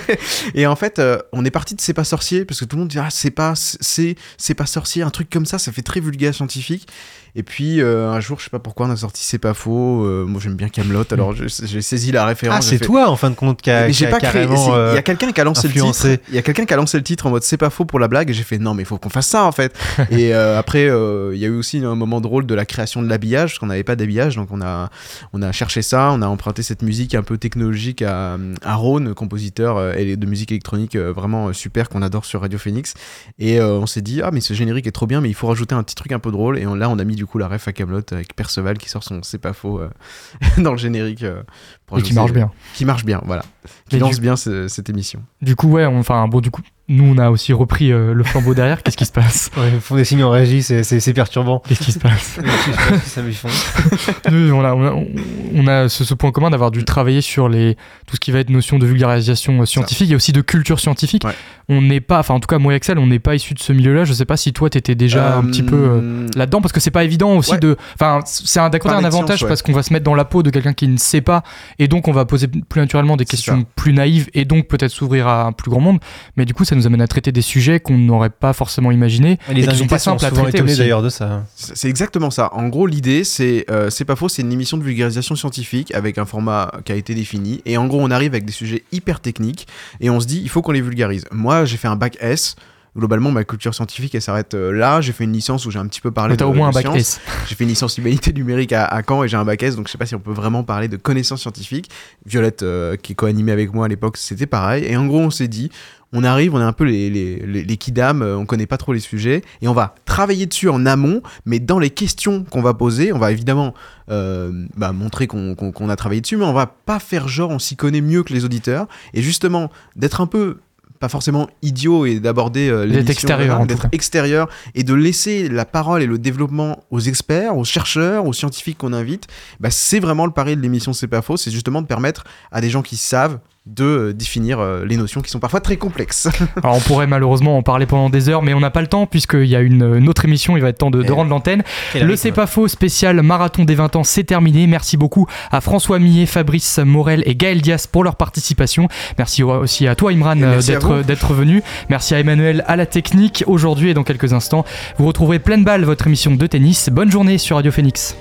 et en fait, euh, on est parti de C'est pas sorcier parce que tout le monde dit ah c'est pas c'est c'est pas sorcier, un truc comme ça, ça fait très vulgaire scientifique. Et puis euh, un jour, je sais pas pourquoi, on a sorti C'est pas faux. euh, moi, j'aime bien Camelot, alors je- j'ai saisi la référence. Ah, c'est fait- toi en fin de compte qui a, j'ai a pas créé. Il y euh, a quelqu'un qui a lancé le titre. Il y a quelqu'un qui a lancé le titre en mode c'est pas faux pour la blague. Et j'ai fait non, mais il faut qu'on fasse ça en fait. et euh, après, euh, il y a eu aussi un moment drôle de la création de l'habillage parce qu'on n'avait pas d'habillage, donc on a on a cherché ça. On a emprunté cette musique un peu technologique à, à Rhône, compositeur euh, et de musique électronique euh, vraiment euh, super qu'on adore sur Radio Phoenix. Et euh, on s'est dit ah mais ce générique est trop bien, mais il faut rajouter un petit truc un peu drôle. Et on- là, on a mis du coup la ref à Camelot avec Perceval qui sort son c'est pas faux euh, dans le générique. euh, pour Et qui marche bien. Qui marche bien, voilà. Qui lance du- bien ce- cette émission. Du coup, ouais, enfin, bon, du coup, nous, on a aussi repris euh, le flambeau derrière. Qu'est-ce qui se passe Ouais, ils font des signes en régie, c'est- perturbant. Qu'est-ce qui se passe Ça. Nous, on a, on a, on a ce, ce point commun d'avoir dû travailler sur les, tout ce qui va être notion de vulgarisation euh, scientifique et aussi de culture scientifique. On n'est pas, enfin en tout cas moi et Axel, on n'est pas issu de ce milieu-là. Je sais pas si toi t'étais déjà un petit peu euh, là-dedans parce que c'est pas évident aussi ouais. de, enfin c'est un un avantage ouais. parce qu'on va se mettre dans la peau de quelqu'un qui ne sait pas et donc on va poser plus naturellement des questions ça. plus naïves et donc peut-être s'ouvrir à un plus grand monde. Mais du coup ça nous amène à traiter des sujets qu'on n'aurait pas forcément imaginés Et les et qui sont pas simples à traiter d'ailleurs de ça. C'est c'est exactement ça. En gros, l'idée, c'est euh, c'est pas faux, c'est une émission de vulgarisation scientifique avec un format qui a été défini. Et en gros, on arrive avec des sujets hyper techniques et on se dit, il faut qu'on les vulgarise. Moi, j'ai fait un bac S. Globalement, ma culture scientifique, elle s'arrête euh, là. J'ai fait une licence où j'ai un petit peu parlé de au moins un bac. S. J'ai fait une licence humanité numérique à, à Caen et j'ai un bac S, donc je sais pas si on peut vraiment parler de connaissances scientifiques. Violette, euh, qui co-animait avec moi à l'époque, c'était pareil. Et en gros, on s'est dit, on arrive, on est un peu les, les, les, les kidam, euh, on connaît pas trop les sujets, et on va travailler dessus en amont, mais dans les questions qu'on va poser, on va évidemment euh, bah, montrer qu'on a travaillé dessus, mais on va pas faire genre on s'y connaît mieux que les auditeurs, et justement d'être un peu pas forcément idiot et d'aborder euh, D'être extérieur, d'être extérieur et de laisser la parole et le développement aux experts, aux chercheurs, aux scientifiques qu'on invite, bah, c'est vraiment le pari de l'émission C'est pas faux, c'est justement de permettre à des gens qui savent de euh, définir euh, les notions qui sont parfois très complexes. Alors on pourrait malheureusement en parler pendant des heures, mais on n'a pas le temps puisqu'il y a une, une autre émission, il va être temps de, de Eh, rendre l'antenne. Le. C'est pas faux spécial marathon des 20 ans, c'est terminé. Merci beaucoup à François Millet, Fabrice Morel et Gaël Dias pour leur participation. Merci aussi à toi Imran euh, d'être venu. Merci à Emmanuel à la technique aujourd'hui et dans quelques instants. Vous retrouverez pleine balle votre émission de tennis. Bonne journée sur Radio Phoenix.